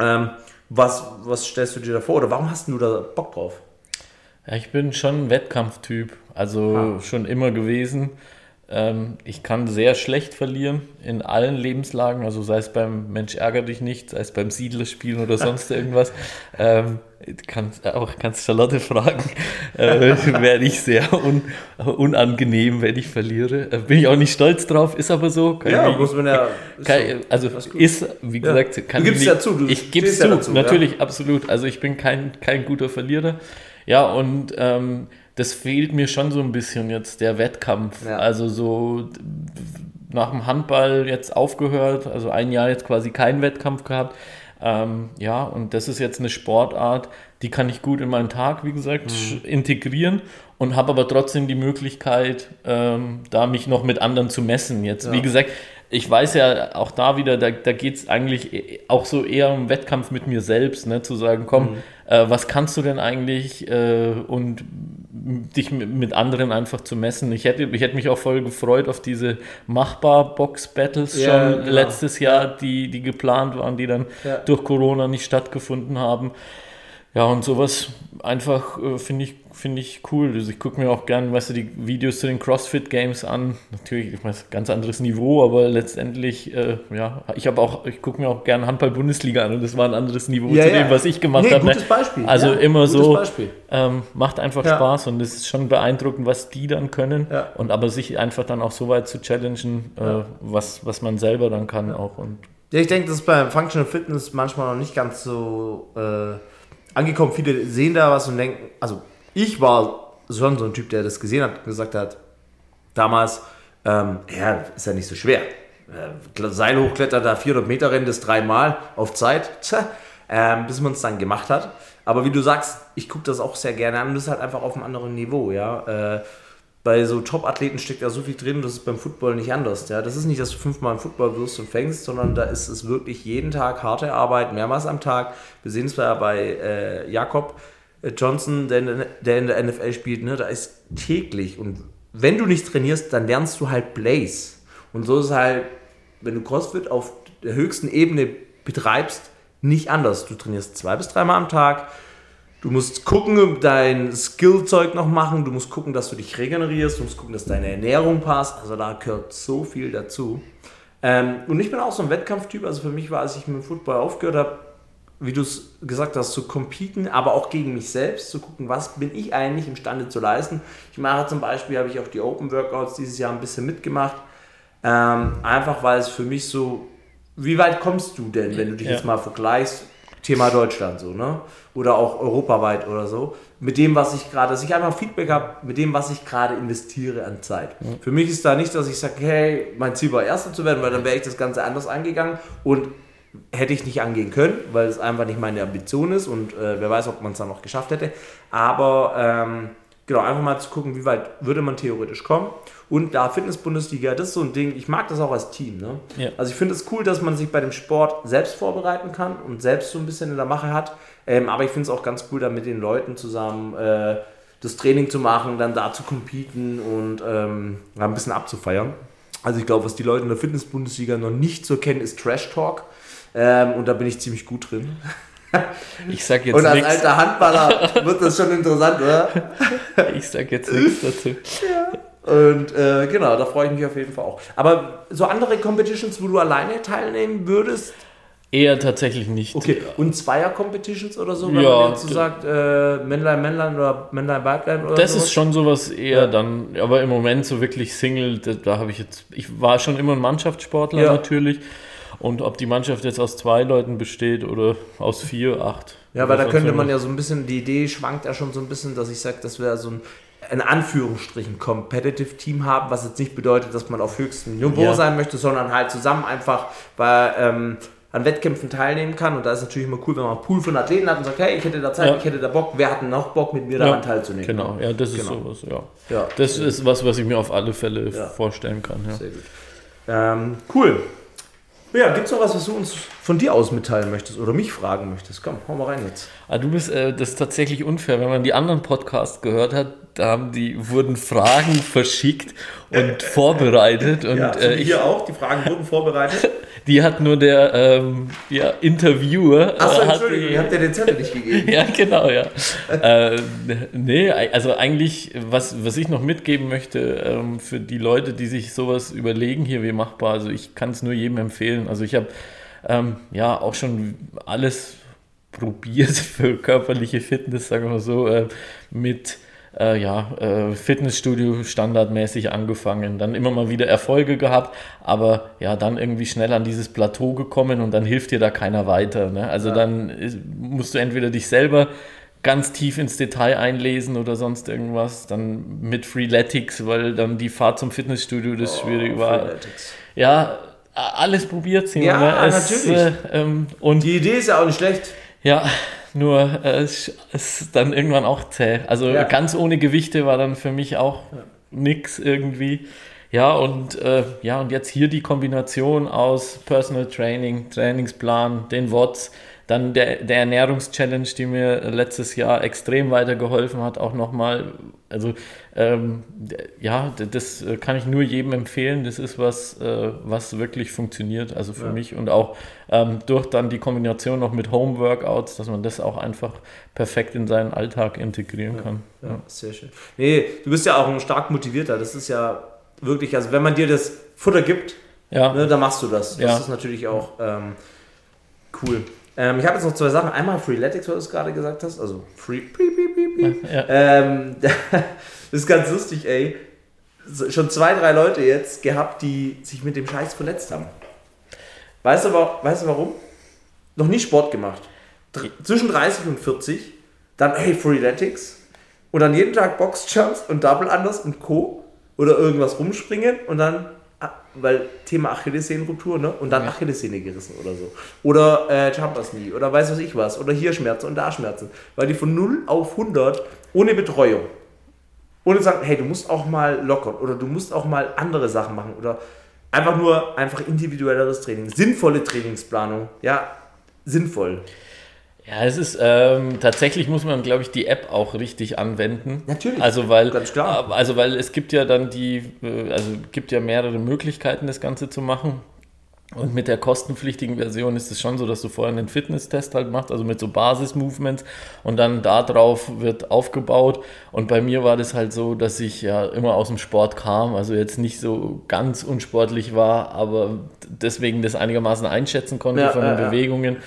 Ähm, was, was stellst du dir da vor oder warum hast du da Bock drauf? Ja, ich bin schon ein Wettkampftyp, also ah. schon immer gewesen. Ähm, ich kann sehr schlecht verlieren in allen Lebenslagen, also sei es beim Mensch ärger dich nicht, sei es beim Siedlerspielen oder sonst (laughs) irgendwas. Ähm, kannst auch kannst Charlotte fragen, äh, (laughs) werde ich sehr un, unangenehm, wenn ich verliere. Äh, bin ich auch nicht stolz drauf, ist aber so. Ja, ich, muss man ja. Ist kann, so, also ist, wie gesagt, ja. kann du gibst ich, ja zu. Du ich gebe es zu, ja dazu, natürlich, absolut. Also ich bin kein, kein guter Verlierer. Ja, und ähm, das fehlt mir schon so ein bisschen jetzt, der Wettkampf. Ja. Also so nach dem Handball jetzt aufgehört, also ein Jahr jetzt quasi keinen Wettkampf gehabt. Ähm, ja, und das ist jetzt eine Sportart, die kann ich gut in meinen Tag, wie gesagt, mhm. integrieren und habe aber trotzdem die Möglichkeit, ähm, da mich noch mit anderen zu messen. Jetzt, ja. wie gesagt, ich weiß ja auch da wieder, da, da geht es eigentlich auch so eher um Wettkampf mit mir selbst, ne? zu sagen, komm, mhm. äh, was kannst du denn eigentlich äh, und dich mit anderen einfach zu messen. Ich hätte, ich hätte mich auch voll gefreut auf diese Machbar-Box-Battles ja, schon genau. letztes Jahr, die, die geplant waren, die dann ja. durch Corona nicht stattgefunden haben. Ja, und sowas einfach äh, finde ich finde ich cool. Also ich gucke mir auch gerne, weißt du, die Videos zu den CrossFit Games an. Natürlich, ich weiß, ganz anderes Niveau, aber letztendlich, äh, ja, ich habe auch, ich gucke mir auch gerne Handball-Bundesliga an und das war ein anderes Niveau ja, zu ja. dem, was ich gemacht nee, habe. Ne? Gutes Beispiel. Also ja, immer so, ähm, macht einfach Spaß und es ist schon beeindruckend, was die dann können. Und aber sich einfach dann auch so weit zu challengen, äh, was, was man selber dann kann auch. Und ja, ich denke, das ist beim Functional Fitness manchmal noch nicht ganz so äh, angekommen. Viele sehen da was und denken, also ich war so ein Typ, der das gesehen hat und gesagt hat, damals, ähm, ja, ist ja nicht so schwer. Äh, Seil hochklettert, da 400 Meter rennen, das dreimal auf Zeit, tja, ähm, bis man es dann gemacht hat. Aber wie du sagst, ich gucke das auch sehr gerne an und das ist halt einfach auf einem anderen Niveau, ja. Äh, bei so Top-Athleten steckt da so viel drin, das ist beim Football nicht anders. Ja? Das ist nicht, dass du fünfmal im Football wirst und fängst, sondern da ist es wirklich jeden Tag harte Arbeit, mehrmals am Tag. Wir sehen es ja bei äh, Jakob, Johnson, der in, der in der NFL spielt, ne, da ist täglich. Und wenn du nicht trainierst, dann lernst du halt Blaze. Und so ist halt, wenn du CrossFit auf der höchsten Ebene betreibst, nicht anders. Du trainierst zwei bis dreimal am Tag. Du musst gucken, dein Skillzeug noch machen. Du musst gucken, dass du dich regenerierst. Du musst gucken, dass deine Ernährung passt. Also da gehört so viel dazu. Ähm, und ich bin auch so ein Wettkampftyp. Also für mich war, als ich mit dem Football aufgehört habe, wie du es gesagt hast, zu competen, aber auch gegen mich selbst, zu gucken, was bin ich eigentlich imstande zu leisten. Ich mache zum Beispiel, habe ich auch die Open Workouts dieses Jahr ein bisschen mitgemacht, ähm, einfach weil es für mich so, wie weit kommst du denn, wenn du dich ja. jetzt mal vergleichst, Thema Deutschland so, ne? Oder auch europaweit oder so, mit dem, was ich gerade, dass ich einfach Feedback habe, mit dem, was ich gerade investiere an Zeit. Mhm. Für mich ist da nicht, dass ich sage, hey, mein Ziel war Erster zu werden, weil dann wäre ich das Ganze anders angegangen und hätte ich nicht angehen können, weil es einfach nicht meine Ambition ist und äh, wer weiß, ob man es dann noch geschafft hätte. Aber ähm, genau, einfach mal zu gucken, wie weit würde man theoretisch kommen. Und da Fitness-Bundesliga, das ist so ein Ding, ich mag das auch als Team. Ne? Ja. Also ich finde es cool, dass man sich bei dem Sport selbst vorbereiten kann und selbst so ein bisschen in der Mache hat. Ähm, aber ich finde es auch ganz cool, da mit den Leuten zusammen äh, das Training zu machen, dann da zu competen und ähm, ein bisschen abzufeiern. Also ich glaube, was die Leute in der Fitness-Bundesliga noch nicht so kennen, ist Trash Talk. Ähm, und da bin ich ziemlich gut drin. (laughs) Ich sag jetzt Und als nix. alter Handballer wird das schon interessant, oder? (laughs) Ich sag jetzt nichts dazu. Ja. Und äh, genau, da freue ich mich auf jeden Fall auch. Aber so andere Competitions, wo du alleine teilnehmen würdest? Eher tatsächlich nicht. Okay, und Zweier-Competitions oder so, wenn ja, man so sagt, äh, Männlein, Männlein oder Männlein, Weiblein oder Das sowas? ist schon sowas eher ja. dann, aber im Moment so wirklich Single, da, da habe ich jetzt, ich war schon immer ein Mannschaftssportler ja. natürlich und ob die Mannschaft jetzt aus zwei Leuten besteht oder aus vier, acht. Ja, weil da könnte man ja so ein bisschen, die Idee schwankt ja schon so ein bisschen, dass ich sage, dass wir so ein in Anführungsstrichen Competitive Team haben, was jetzt nicht bedeutet, dass man auf höchstem Niveau ja. sein möchte, sondern halt zusammen einfach bei, ähm, an Wettkämpfen teilnehmen kann. Und da ist natürlich immer cool, wenn man einen Pool von Athleten hat und sagt, hey, ich hätte da Zeit, ja. ich hätte da Bock, wer hat denn noch Bock, mit mir daran ja. teilzunehmen? Genau, ja, das ist genau. sowas, ja. Das ist was, was ich mir auf alle Fälle vorstellen kann. Ja. Sehr gut. Ähm, cool. Ja, gibt es noch was, was du uns von dir aus mitteilen möchtest oder mich fragen möchtest? Komm, hau mal rein jetzt. Ah, du bist, äh, das ist tatsächlich unfair. Wenn man die anderen Podcasts gehört hat, da haben die, wurden Fragen verschickt und vorbereitet. Und, ja, so äh, hier auch, die Fragen wurden vorbereitet. (laughs) Die hat nur der ähm, ja, Interviewer. Achso, äh, Entschuldigung, ihr habt ja den Zettel nicht gegeben. (laughs) ja, genau, ja. (laughs) äh, nee, also eigentlich, was, was ich noch mitgeben möchte ähm, für die Leute, die sich sowas überlegen, hier wie machbar, also ich kann es nur jedem empfehlen. Also ich habe ähm, ja auch schon alles probiert (laughs) für körperliche Fitness, sagen wir mal so, äh, mit äh, ja, äh, Fitnessstudio standardmäßig angefangen, dann immer mal wieder Erfolge gehabt, aber ja, dann irgendwie schnell an dieses Plateau gekommen und dann hilft dir da keiner weiter. Ne? Also ja. dann ist, musst du entweder dich selber ganz tief ins Detail einlesen oder sonst irgendwas, dann mit Freeletics, weil dann die Fahrt zum Fitnessstudio das oh, schwierig war. Freeletics. Ja, alles probiert, Simon. Ja, ne? es, natürlich. Äh, ähm, und die Idee ist ja auch nicht schlecht. Ja, nur äh, es ist dann irgendwann auch zäh. Also ja. ganz ohne Gewichte war dann für mich auch ja. nix irgendwie. Ja, und äh, ja, und jetzt hier die Kombination aus Personal Training, Trainingsplan, den WOTS, dann der, der Ernährungschallenge, die mir letztes Jahr extrem weitergeholfen hat, auch nochmal. Also ähm, ja, das kann ich nur jedem empfehlen. Das ist was, äh, was wirklich funktioniert, also für ja. mich. Und auch ähm, durch dann die Kombination noch mit Home-Workouts, dass man das auch einfach perfekt in seinen Alltag integrieren ja. kann. Ja, sehr schön. Nee, du bist ja auch ein stark motivierter. Das ist ja wirklich, also wenn man dir das Futter gibt, ja. ne, dann machst du das. Das ist natürlich auch ähm, cool. Ähm, ich habe jetzt noch zwei Sachen. Einmal Freeletics, was du gerade gesagt hast. Also Free. Piep, piep, piep, piep. Ja. Ähm, (laughs) das ist ganz lustig, ey. Schon zwei, drei Leute jetzt gehabt, die sich mit dem Scheiß verletzt haben. Weißt du, weißt du warum? Noch nie Sport gemacht. Dr zwischen 30 und 40. Dann, hey, Freeletics. Und dann jeden Tag Boxjumps und Double Unders und Co. Oder irgendwas rumspringen und dann weil Thema Achillessehnenruptur, ne? Und dann ja. Achillessehne gerissen oder so. Oder äh, Jumpers Knee oder weiß was ich was. Oder hier Schmerzen und da Schmerzen. Weil die von 0 auf 100 ohne Betreuung. Ohne sagen, hey, du musst auch mal lockern oder du musst auch mal andere Sachen machen oder einfach nur einfach individuelleres Training. Sinnvolle Trainingsplanung. Ja, sinnvoll. Ja, es ist ähm, tatsächlich muss man, glaube ich, die App auch richtig anwenden. Natürlich. Also weil, ganz klar. Äh, also weil es gibt ja dann die, äh, also gibt ja mehrere Möglichkeiten, das Ganze zu machen. Und mit der kostenpflichtigen Version ist es schon so, dass du vorher einen Fitnesstest halt machst, also mit so Basis-Movements und dann darauf wird aufgebaut. Und bei mir war das halt so, dass ich ja immer aus dem Sport kam, also jetzt nicht so ganz unsportlich war, aber deswegen das einigermaßen einschätzen konnte ja, von den ja, Bewegungen. Ja.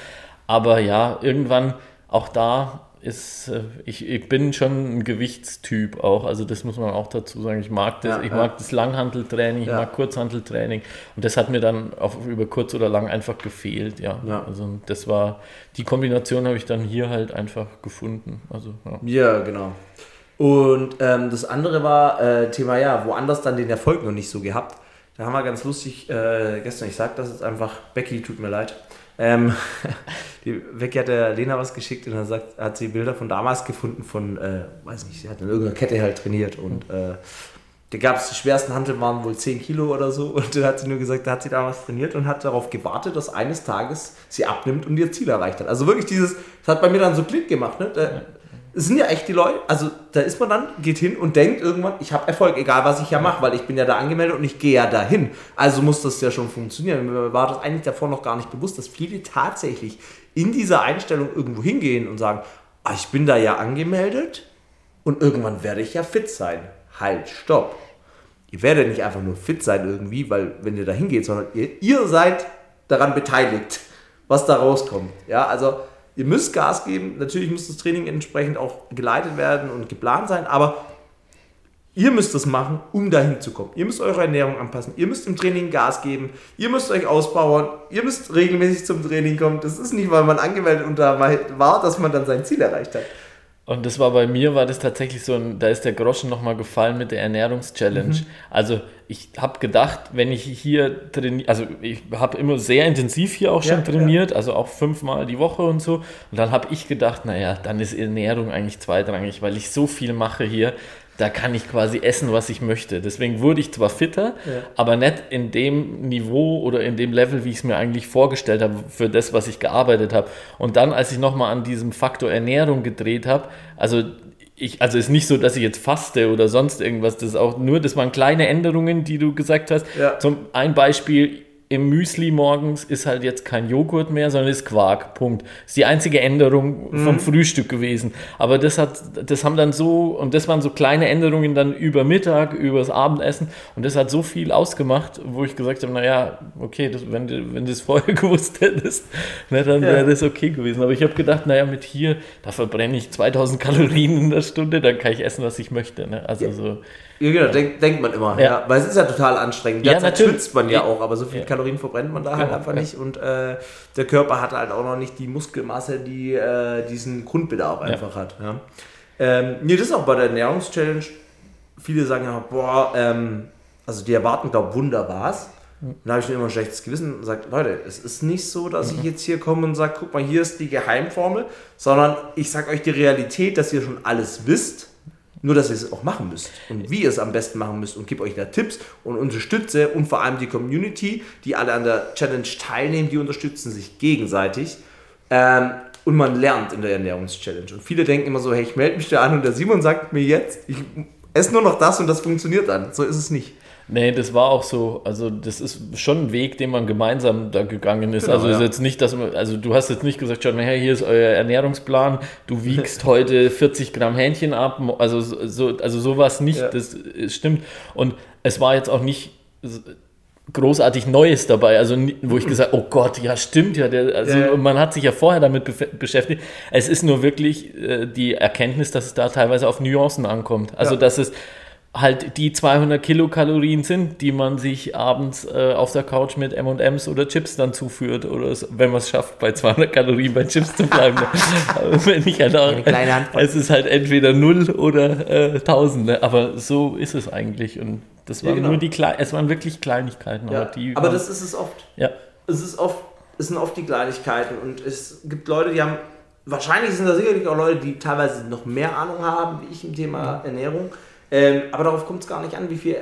Aber ja, irgendwann auch da ist, äh, ich, ich bin schon ein Gewichtstyp auch, also das muss man auch dazu sagen. Ich mag das, ja, ich ja. mag das Langhanteltraining, ich ja. mag Kurzhanteltraining und das hat mir dann auch über kurz oder lang einfach gefehlt, ja. Also das war, die Kombination habe ich dann hier halt einfach gefunden. Also, ja. genau. Und ähm, das andere war äh, Thema, ja, woanders dann den Erfolg noch nicht so gehabt. Da haben wir ganz lustig äh, gestern, ich sage das jetzt einfach, Becky, tut mir leid. Ähm, (laughs) die Becky hat der Lena was geschickt und dann sagt, hat sie Bilder von damals gefunden von, äh, weiß nicht, sie hat in irgendeiner Kette halt trainiert und äh, da gab es die schwersten Handeln waren wohl 10 Kilo oder so und dann hat sie nur gesagt, da hat sie damals trainiert und hat darauf gewartet, dass eines Tages sie abnimmt und ihr Ziel erreicht hat. Also wirklich dieses, das hat bei mir dann so Klick gemacht, ne? Da, es sind ja echt die Leute, also da ist man dann, geht hin und denkt irgendwann, ich habe Erfolg, egal was ich ja mache, weil ich bin ja da angemeldet und ich gehe ja dahin. Also muss das ja schon funktionieren. Mir war das eigentlich davor noch gar nicht bewusst, dass viele tatsächlich in dieser Einstellung irgendwo hingehen und sagen, ah, ich bin da ja angemeldet und irgendwann werde ich ja fit sein. Halt, stopp. Ihr werdet nicht einfach nur fit sein irgendwie, weil wenn ihr da hingeht, sondern ihr, ihr seid daran beteiligt, was da rauskommt. Ja, also ihr müsst Gas geben. Natürlich muss das Training entsprechend auch geleitet werden und geplant sein, aber ihr müsst das machen, um dahin zu kommen. Ihr müsst eure Ernährung anpassen. Ihr müsst im Training Gas geben. Ihr müsst euch ausbauen. Ihr müsst regelmäßig zum Training kommen. Das ist nicht, weil man angemeldet und da war, dass man dann sein Ziel erreicht hat. Und das war bei mir, war das tatsächlich so, ein, da ist der Groschen nochmal gefallen mit der Ernährungschallenge. Mhm. Also ich habe gedacht, wenn ich hier trainiere, also ich habe immer sehr intensiv hier auch schon ja, trainiert, ja. also auch fünfmal die Woche und so. Und dann habe ich gedacht, naja, dann ist Ernährung eigentlich zweitrangig, weil ich so viel mache hier da kann ich quasi essen, was ich möchte. Deswegen wurde ich zwar fitter, ja. aber nicht in dem Niveau oder in dem Level, wie ich es mir eigentlich vorgestellt habe, für das, was ich gearbeitet habe. Und dann, als ich nochmal an diesem Faktor Ernährung gedreht habe, also ich, also ist nicht so, dass ich jetzt faste oder sonst irgendwas, das ist auch nur, das waren kleine Änderungen, die du gesagt hast. Ja. Zum ein Beispiel, im Müsli morgens ist halt jetzt kein Joghurt mehr, sondern ist Quark. Punkt. Das ist die einzige Änderung vom mhm. Frühstück gewesen. Aber das hat, das haben dann so, und das waren so kleine Änderungen dann über Mittag, übers Abendessen. Und das hat so viel ausgemacht, wo ich gesagt habe, naja, okay, das, wenn, wenn du das vorher (laughs) gewusst hättest, ne, dann wäre ja. das okay gewesen. Aber ich habe gedacht, naja, mit hier, da verbrenne ich 2000 Kalorien in der Stunde, dann kann ich essen, was ich möchte. Ne? Also ja. so. Ja, genau, denk, denkt man immer. Ja. ja. Weil es ist ja total anstrengend. Derzeit ja, natürlich. schwitzt man ja auch, aber so viele Kalorien verbrennt man da halt genau, halt einfach ja. nicht. Und äh, der Körper hat halt auch noch nicht die Muskelmasse, die äh, diesen Grundbedarf einfach hat. Ja. Ähm, nee, das ist auch bei der Ernährungschallenge. Viele sagen ja, boah, ähm, also die erwarten, glaube ich, wunderbar's. Mhm. Dann habe ich mir immer ein schlechtes Gewissen und sage, Leute, es ist nicht so, dass ich mhm. jetzt hier komme und sage, guck mal, hier ist die Geheimformel, sondern ich sage euch die Realität, dass ihr schon alles wisst Nur, dass ihr es auch machen müsst und wie ihr es am besten machen müsst und gebe euch da Tipps und unterstütze und vor allem die Community, die alle an der Challenge teilnehmen, die unterstützen sich gegenseitig. Ähm, und man lernt in der Ernährungschallenge. Und viele denken immer so, hey, ich melde mich da an und der Simon sagt mir jetzt, ich esse nur noch das und das funktioniert dann. So ist es nicht. Nee, das war auch so. Also, das ist schon ein Weg, den man gemeinsam da gegangen ist. Genau, also, ist ja. jetzt nicht, dass man, also, du hast jetzt nicht gesagt, schaut mal her, hier ist euer Ernährungsplan, du wiegst (laughs) heute 40 Gramm Hähnchen ab. Also, so, also sowas nicht, ja. das stimmt. Und es war jetzt auch nicht großartig Neues dabei, also wo ich gesagt, oh Gott, ja stimmt ja, der, also ja. man hat sich ja vorher damit beschäftigt. Es ist nur wirklich äh, die Erkenntnis, dass es da teilweise auf Nuancen ankommt. Also dass es halt die 200 Kilokalorien sind, die man sich abends äh, auf der Couch mit M&M's oder Chips dann zuführt oder so, wenn man es schafft, bei 200 Kalorien bei Chips zu bleiben. (laughs) wenn ich halt auch, es ist halt entweder null oder äh, 1000, ne? aber so ist es eigentlich und das waren ja, genau. nur die Kle es waren wirklich Kleinigkeiten. Ja, aber, aber das ist es oft. Ja. Es ist oft, es sind oft die Kleinigkeiten und es gibt Leute, die haben wahrscheinlich sind da sicherlich auch Leute, die teilweise noch mehr Ahnung haben, wie ich im Thema Ernährung. Ähm, aber darauf kommt es gar nicht an, wie viel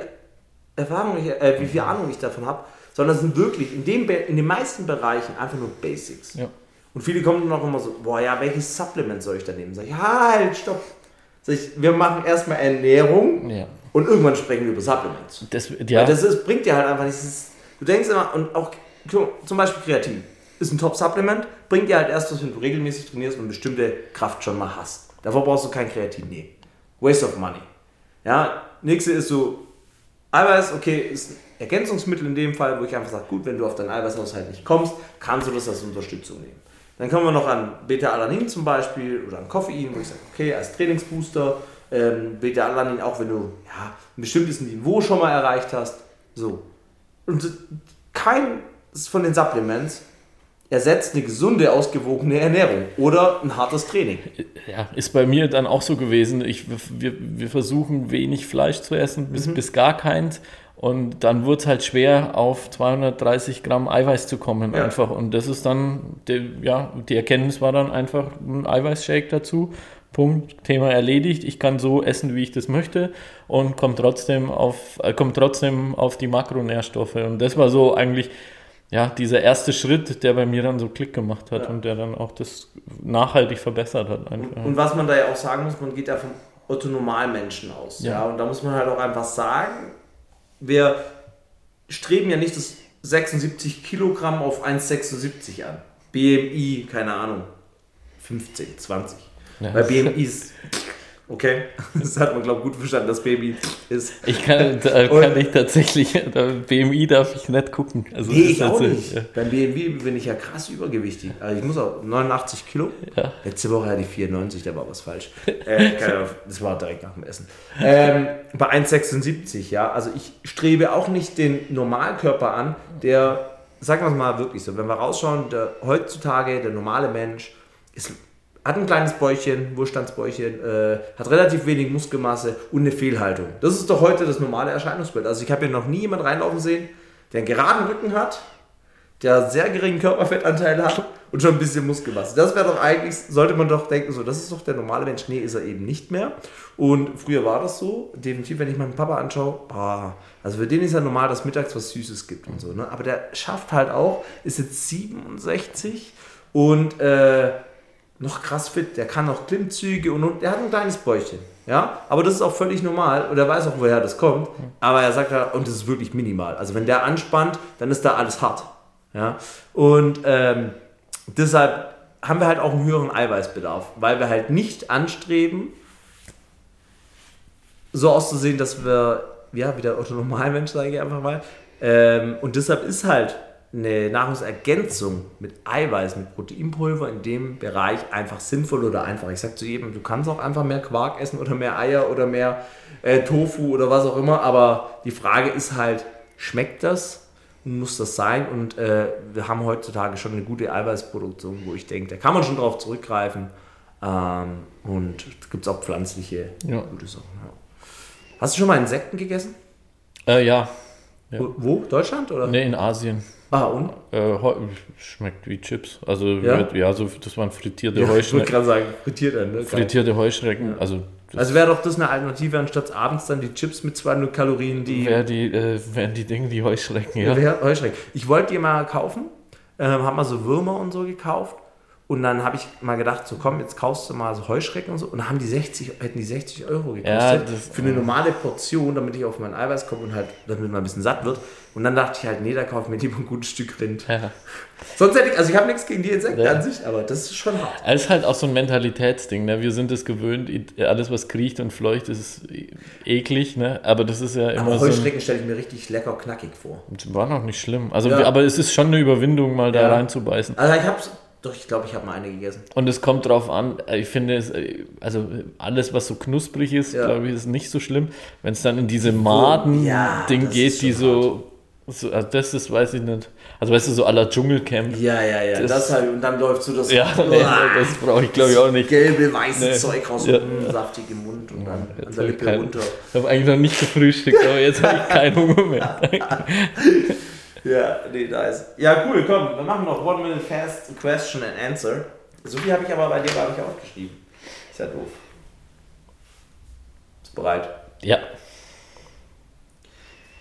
Erfahrung ich, äh, wie viel Ahnung ich davon habe, sondern es sind wirklich in, dem, in den meisten Bereichen einfach nur Basics. Ja. Und viele kommen dann auch immer so, boah ja, welches Supplement soll ich da nehmen? Sag ich, halt, stopp. Sag ich, wir machen erstmal Ernährung ja. und irgendwann sprechen wir über Supplements. Das, ja. Weil das ist, bringt dir halt einfach nichts. Du denkst immer, und auch zum Beispiel Kreatin ist ein Top-Supplement, bringt dir halt erst was, wenn du regelmäßig trainierst und bestimmte Kraft schon mal hast. Davor brauchst du kein Kreatin nehmen. Waste of money. Ja, nächste ist so, Eiweiß, okay, ist ein Ergänzungsmittel in dem Fall, wo ich einfach sage, gut, wenn du auf deinen Eiweißhaushalt nicht kommst, kannst du das als Unterstützung nehmen. Dann kommen wir noch an Beta-Alanin zum Beispiel oder an Koffein, wo ich sage, okay, als Trainingsbooster, ähm, Beta-Alanin auch, wenn du ja, ein bestimmtes Niveau schon mal erreicht hast. So. Und kein von den Supplements ersetzt eine gesunde, ausgewogene Ernährung oder ein hartes Training. Ja, ist bei mir dann auch so gewesen. Ich, wir, wir versuchen wenig Fleisch zu essen, bis, mhm. bis gar keins. Und dann wurde es halt schwer, auf 230 Gramm Eiweiß zu kommen ja. einfach. Und das ist dann, die, ja, die Erkenntnis war dann einfach ein Eiweißshake dazu. Punkt, Thema erledigt. Ich kann so essen, wie ich das möchte und komme trotzdem auf, äh, komme trotzdem auf die Makronährstoffe. Und das war so eigentlich ja, dieser erste Schritt, der bei mir dann so Klick gemacht hat ja. und der dann auch das nachhaltig verbessert hat. Und, und, was man da ja auch sagen muss, man geht ja vom Otto-Normalmenschen aus. Ja. ja. Und da muss man halt auch einfach sagen, wir streben ja nicht das 76 Kilogramm auf 1,76 an. BMI, keine Ahnung, 15, 20. Ja. Weil BMI ist (laughs) Okay, das hat man, glaube ich, gut verstanden, dass BMI ist. Ich kann, da (laughs) kann ich tatsächlich, da BMI darf ich nicht gucken. Also nee, ich auch nicht. Ja. Beim BMI bin ich ja krass übergewichtig. Also ich muss auch 89 Kilo. Ja. Letzte Woche hatte ich 94, da war was falsch. Äh, das war direkt nach dem Essen. Ähm, bei 1,76, ja. Also ich strebe auch nicht den Normalkörper an, der, sagen wir es mal wirklich so, wenn wir rausschauen, der, heutzutage der normale Mensch ist hat ein kleines Bäuchchen, Wohlstandsbäuchchen, äh, hat relativ wenig Muskelmasse und eine Fehlhaltung. Das ist doch heute das normale Erscheinungsbild. Also ich habe hier noch nie jemand reinlaufen sehen, der einen geraden Rücken hat, der sehr geringen Körperfettanteil hat und schon ein bisschen Muskelmasse. Das wäre doch eigentlich, sollte man doch denken, so, das ist doch der normale Mensch. Nee, ist er eben nicht mehr. Und früher war das so. Definitiv, wenn ich meinen Papa anschaue, boah, also für den ist ja normal, dass mittags was Süßes gibt und so. Ne? Aber der schafft halt auch, ist jetzt 67 und äh, noch krass fit, der kann noch Klimmzüge und, und der hat ein kleines Bäuchchen. Ja, aber das ist auch völlig normal und er weiß auch, woher das kommt. Aber er sagt ja, und das ist wirklich minimal. Also wenn der anspannt, dann ist da alles hart. Ja, und ähm, deshalb haben wir halt auch einen höheren Eiweißbedarf, weil wir halt nicht anstreben, so auszusehen, dass wir, ja, wie der Otto Normalmensch, sage ich einfach mal. Ähm, und deshalb ist halt eine Nahrungsergänzung mit Eiweiß, mit Proteinpulver in dem Bereich einfach sinnvoll oder einfach. Ich sage zu jedem, du kannst auch einfach mehr Quark essen oder mehr Eier oder mehr äh, Tofu oder was auch immer, aber die Frage ist halt, schmeckt das und muss das sein? Und äh, wir haben heutzutage schon eine gute Eiweißproduktion, wo ich denke, da kann man schon drauf zurückgreifen. Ähm, und es gibt auch pflanzliche ja. gute Sachen. Ja. Hast du schon mal Insekten gegessen? Äh, ja, Ja. Wo? Deutschland oder? Ne, in Asien. Ah, und? Äh, schmeckt wie Chips. Also, ja, mit, ja so, das waren frittierte ja, Heuschrecken. Ich wollte gerade sagen, frittierte, ne? Frittierte Heuschrecken. Ja. Also, also wäre doch das eine Alternative, anstatt abends dann die Chips mit 200 Kalorien, die. Wäre die, äh, wären die Dinge, die Heuschrecken, ja. Heuschrecken. Ich wollte die mal kaufen, ähm, habe mal so Würmer und so gekauft und dann habe ich mal gedacht, so komm, jetzt kaufst du mal so Heuschrecken und so. Und dann haben die 60, hätten die 60 Euro gekostet. Ja, für eine normale Portion, damit ich auf mein Eiweiß komme und halt, damit man ein bisschen satt wird. Und dann dachte ich halt, nee, da kaufe ich mir lieber ein gutes Stück Rind. Ja. Sonst hätte ich, also ich habe nichts gegen die Insekten ja. an sich, aber das ist schon hart. Es ist halt auch so ein Mentalitätsding, ne? Wir sind es gewöhnt, alles was kriecht und fleucht ist eklig, ne? Aber das ist ja immer aber Heuschrecken so stelle ich mir richtig lecker knackig vor. War noch nicht schlimm. Also, ja. aber es ist schon eine Überwindung, mal da reinzubeißen. Also ich habe doch, ich glaube, ich habe mal eine gegessen. Und es kommt drauf an, äh, ich finde es, äh, also alles, was so knusprig ist, ja. glaube ich, ist nicht so schlimm. Wenn es dann in diese Maden-Ding ja, geht, die so, so, also das ist, weiß ich nicht. Also weißt du, so aller Dschungelcamp. Ja, ja, ja. Das, das halt, und dann läuft so das. Ja, (laughs) nee, das brauche ich glaube ich auch nicht. Gelbe, weiße nee. Zeug raus ja. dem saftigen Mund und dann ja, an der Lippe kein, runter. Ich habe eigentlich noch nicht gefrühstückt, aber jetzt habe ich keinen Hunger mehr. (laughs) Ja, nee, da ist. Ja, cool, komm, wir machen noch One Minute Fast Question and Answer. So viel habe ich aber bei dir gar nicht aufgeschrieben. Ist ja doof. Bist bereit? Ja.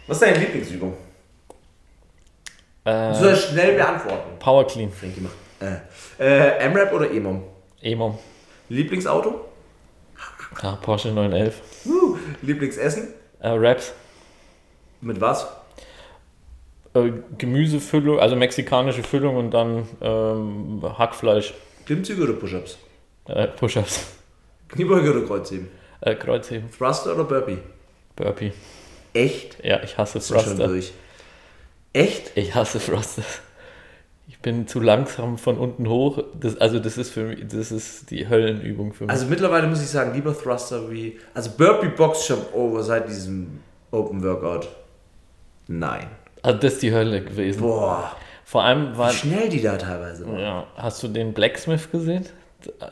Was ist deine Lieblingsübung? Äh, du sollst schnell beantworten. Power Clean. Frankie macht. Äh, äh, M-Rap oder EMOM? EMOM. Lieblingsauto? Ja, Porsche 911. Uh, Lieblingsessen? Äh, Raps. Mit was? Äh, Gemüsefüllung, also mexikanische Füllung und dann ähm, Hackfleisch. Klimmzüge oder Push-Ups? Äh, Push-Ups. (laughs) Kniebeuge oder Kreuzheben? Äh, Kreuzheben. Thruster oder Burpee? Burpee. Echt? Ja, ich hasse Thruster. Echt? Ich hasse Thruster. Ich bin zu langsam von unten hoch. Das, also das ist für mich, das ist die Höllenübung für mich. Also mittlerweile muss ich sagen, lieber Thruster wie. Also Burpee Box Jump Over seit diesem Open Workout. Nein. Also das ist die Hölle gewesen. Boah. Vor allem war. Wie schnell die da teilweise waren. Ja. Hast du den Blacksmith gesehen?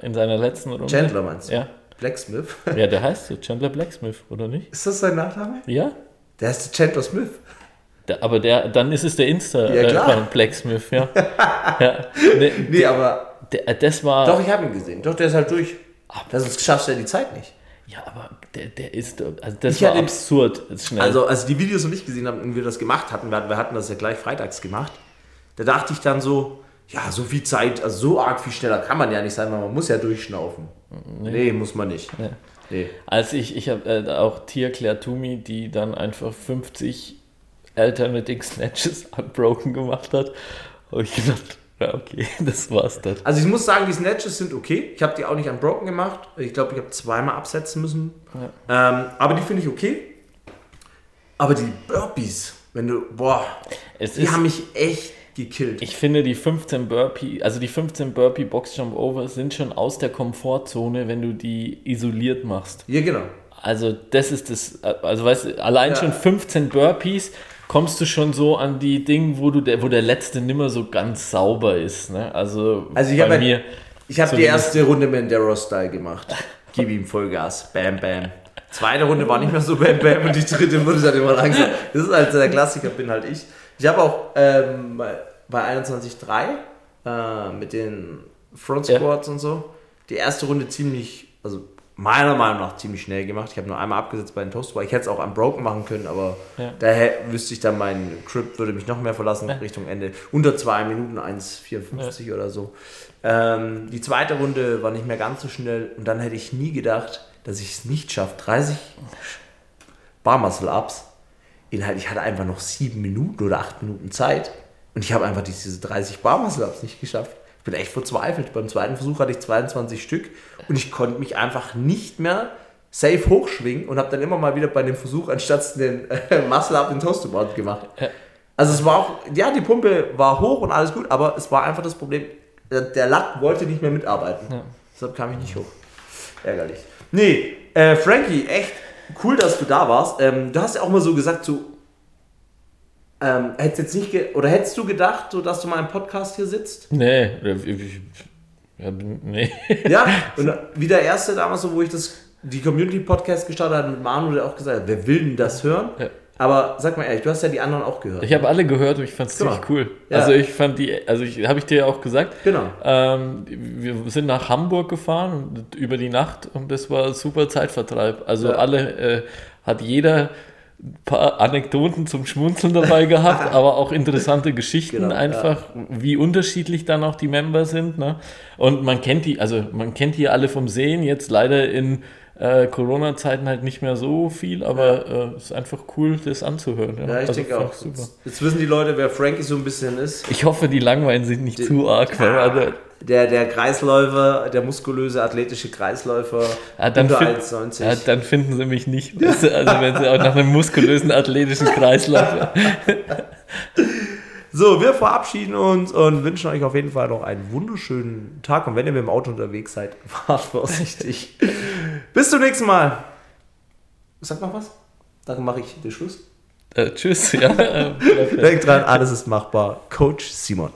In seiner letzten Runde? Chandler meinst du? Ja. Blacksmith? (laughs) Ja, der heißt so. Chandler Blacksmith, oder nicht? Ist das sein Nachname? Ja. Der heißt Chandler Smith. Der, aber der, dann ist es der Insta ja, klar. Äh, Blacksmith, ja. (laughs) ja. Nee, nee aber. Der, das war. Doch, ich habe ihn gesehen. Doch, der ist halt durch. Das schaffst du ja die Zeit nicht. Ja, aber der, der ist, also das ich war absurd schnell. Also, als die Videos noch nicht gesehen haben und wir das gemacht hatten, wir hatten das ja gleich freitags gemacht, da dachte ich dann so, ja, so viel Zeit, also so arg viel schneller kann man ja nicht sein, weil man muss ja durchschnaufen. Nee, nee muss man nicht. Nee. nee. Als ich, ich habe äh, auch Tia Claire Toomey, die dann einfach 50 Alternating Snatches (laughs) unbroken gemacht hat, habe ich gedacht, ja, okay, (laughs) das war's dann. Also ich muss sagen, die Snatches sind okay. Ich habe die auch nicht unbroken gemacht. Ich glaube, ich habe zweimal absetzen müssen. Ja. Ähm, aber die finde ich okay. Aber die Burpees, wenn du, boah, es die haben mich echt gekillt. Ich finde die 15 Burpee, also die 15 Burpee Box Jump Over sind schon aus der Komfortzone, wenn du die isoliert machst. Ja, genau. Also das ist das, also weißt du, allein ja. schon 15 Burpees kommst du schon so an die Dinge, wo du der, wo der letzte nimmer so ganz sauber ist. Ne? Also, also ich habe mir. Ich habe die erste Runde Mandero-Style gemacht. Gib ihm Vollgas. Bam, bam. Zweite Runde war nicht mehr so bam, bam. Und die dritte wurde dann immer langsam. Das ist halt der Klassiker, bin halt ich. Ich habe auch ähm, bei 21.3 äh, mit den Front Squats ja. und so die erste Runde ziemlich, also meiner Meinung nach ziemlich schnell gemacht. Ich habe nur einmal abgesetzt bei den Toastbar. Ich hätte es auch unbroken machen können, aber ja. daher wüsste ich dann, mein Crip würde mich noch mehr verlassen ja. Richtung Ende. Unter zwei Minuten, 1,54 ja. oder so. Ähm, die zweite Runde war nicht mehr ganz so schnell und dann hätte ich nie gedacht, dass ich es nicht schaffe. 30 Bar Muscle Ups. Inhalt, ich hatte einfach noch sieben Minuten oder acht Minuten Zeit und ich habe einfach diese 30 Bar Muscle Ups nicht geschafft. Ich bin echt verzweifelt. Beim zweiten Versuch hatte ich 22 Stück und ich konnte mich einfach nicht mehr safe hochschwingen und habe dann immer mal wieder bei dem Versuch anstatt den äh, Muscle Up den Toastboard gemacht. Also es war auch, ja, die Pumpe war hoch und alles gut, aber es war einfach das Problem, der Lack wollte nicht mehr mitarbeiten. Ja. Deshalb kam ich nicht hoch. Ärgerlich. Nee, äh, Frankie, echt cool, dass du da warst. Ähm, du hast ja auch mal so gesagt, so, ähm, hättest jetzt nicht oder hättest du gedacht, so, dass du mal im Podcast hier sitzt? Nee, ich, ja, nee. ja, (laughs) und wie der erste damals, so, wo ich das, die Community-Podcast gestartet habe mit Manu, der auch gesagt hat, wer will denn das hören? Ja. Aber sag mal ehrlich, du hast ja die anderen auch gehört. Ich habe alle gehört und ich fand es Genau. ziemlich cool. Ja. Also ich fand die, also ich habe ich dir ja auch gesagt. Genau. Ähm, wir sind nach Hamburg gefahren über die Nacht und das war super Zeitvertreib. Also Ja. alle äh, hat jeder paar Anekdoten zum Schmunzeln dabei gehabt, (laughs) aber auch interessante Geschichten Genau, einfach, wie unterschiedlich dann auch die Member sind. Ne? Und man kennt die, also man kennt die alle vom Sehen, jetzt leider in äh, Corona-Zeiten halt nicht mehr so viel, aber äh, es ist einfach cool, das anzuhören. Ja, ich Also denke auch. Super. Jetzt, wissen die Leute, wer Frankie so ein bisschen ist. Ich hoffe, die langweilen sich nicht zu arg. Also, Der, der Kreisläufer, der muskulöse athletische Kreisläufer ja, dann, unter find, 1,90. ja, dann finden sie mich nicht. Du, Also wenn sie auch nach einem muskulösen athletischen Kreislauf. (laughs) So, wir verabschieden uns und wünschen euch auf jeden Fall noch einen wunderschönen Tag. Und wenn ihr mit dem Auto unterwegs seid, (laughs) fahrt vorsichtig. Bis zum nächsten Mal. Sag noch was? Dann mache ich den Schluss. Äh, tschüss. Ja, (laughs) Denkt dran, alles ist machbar. Coach Simon.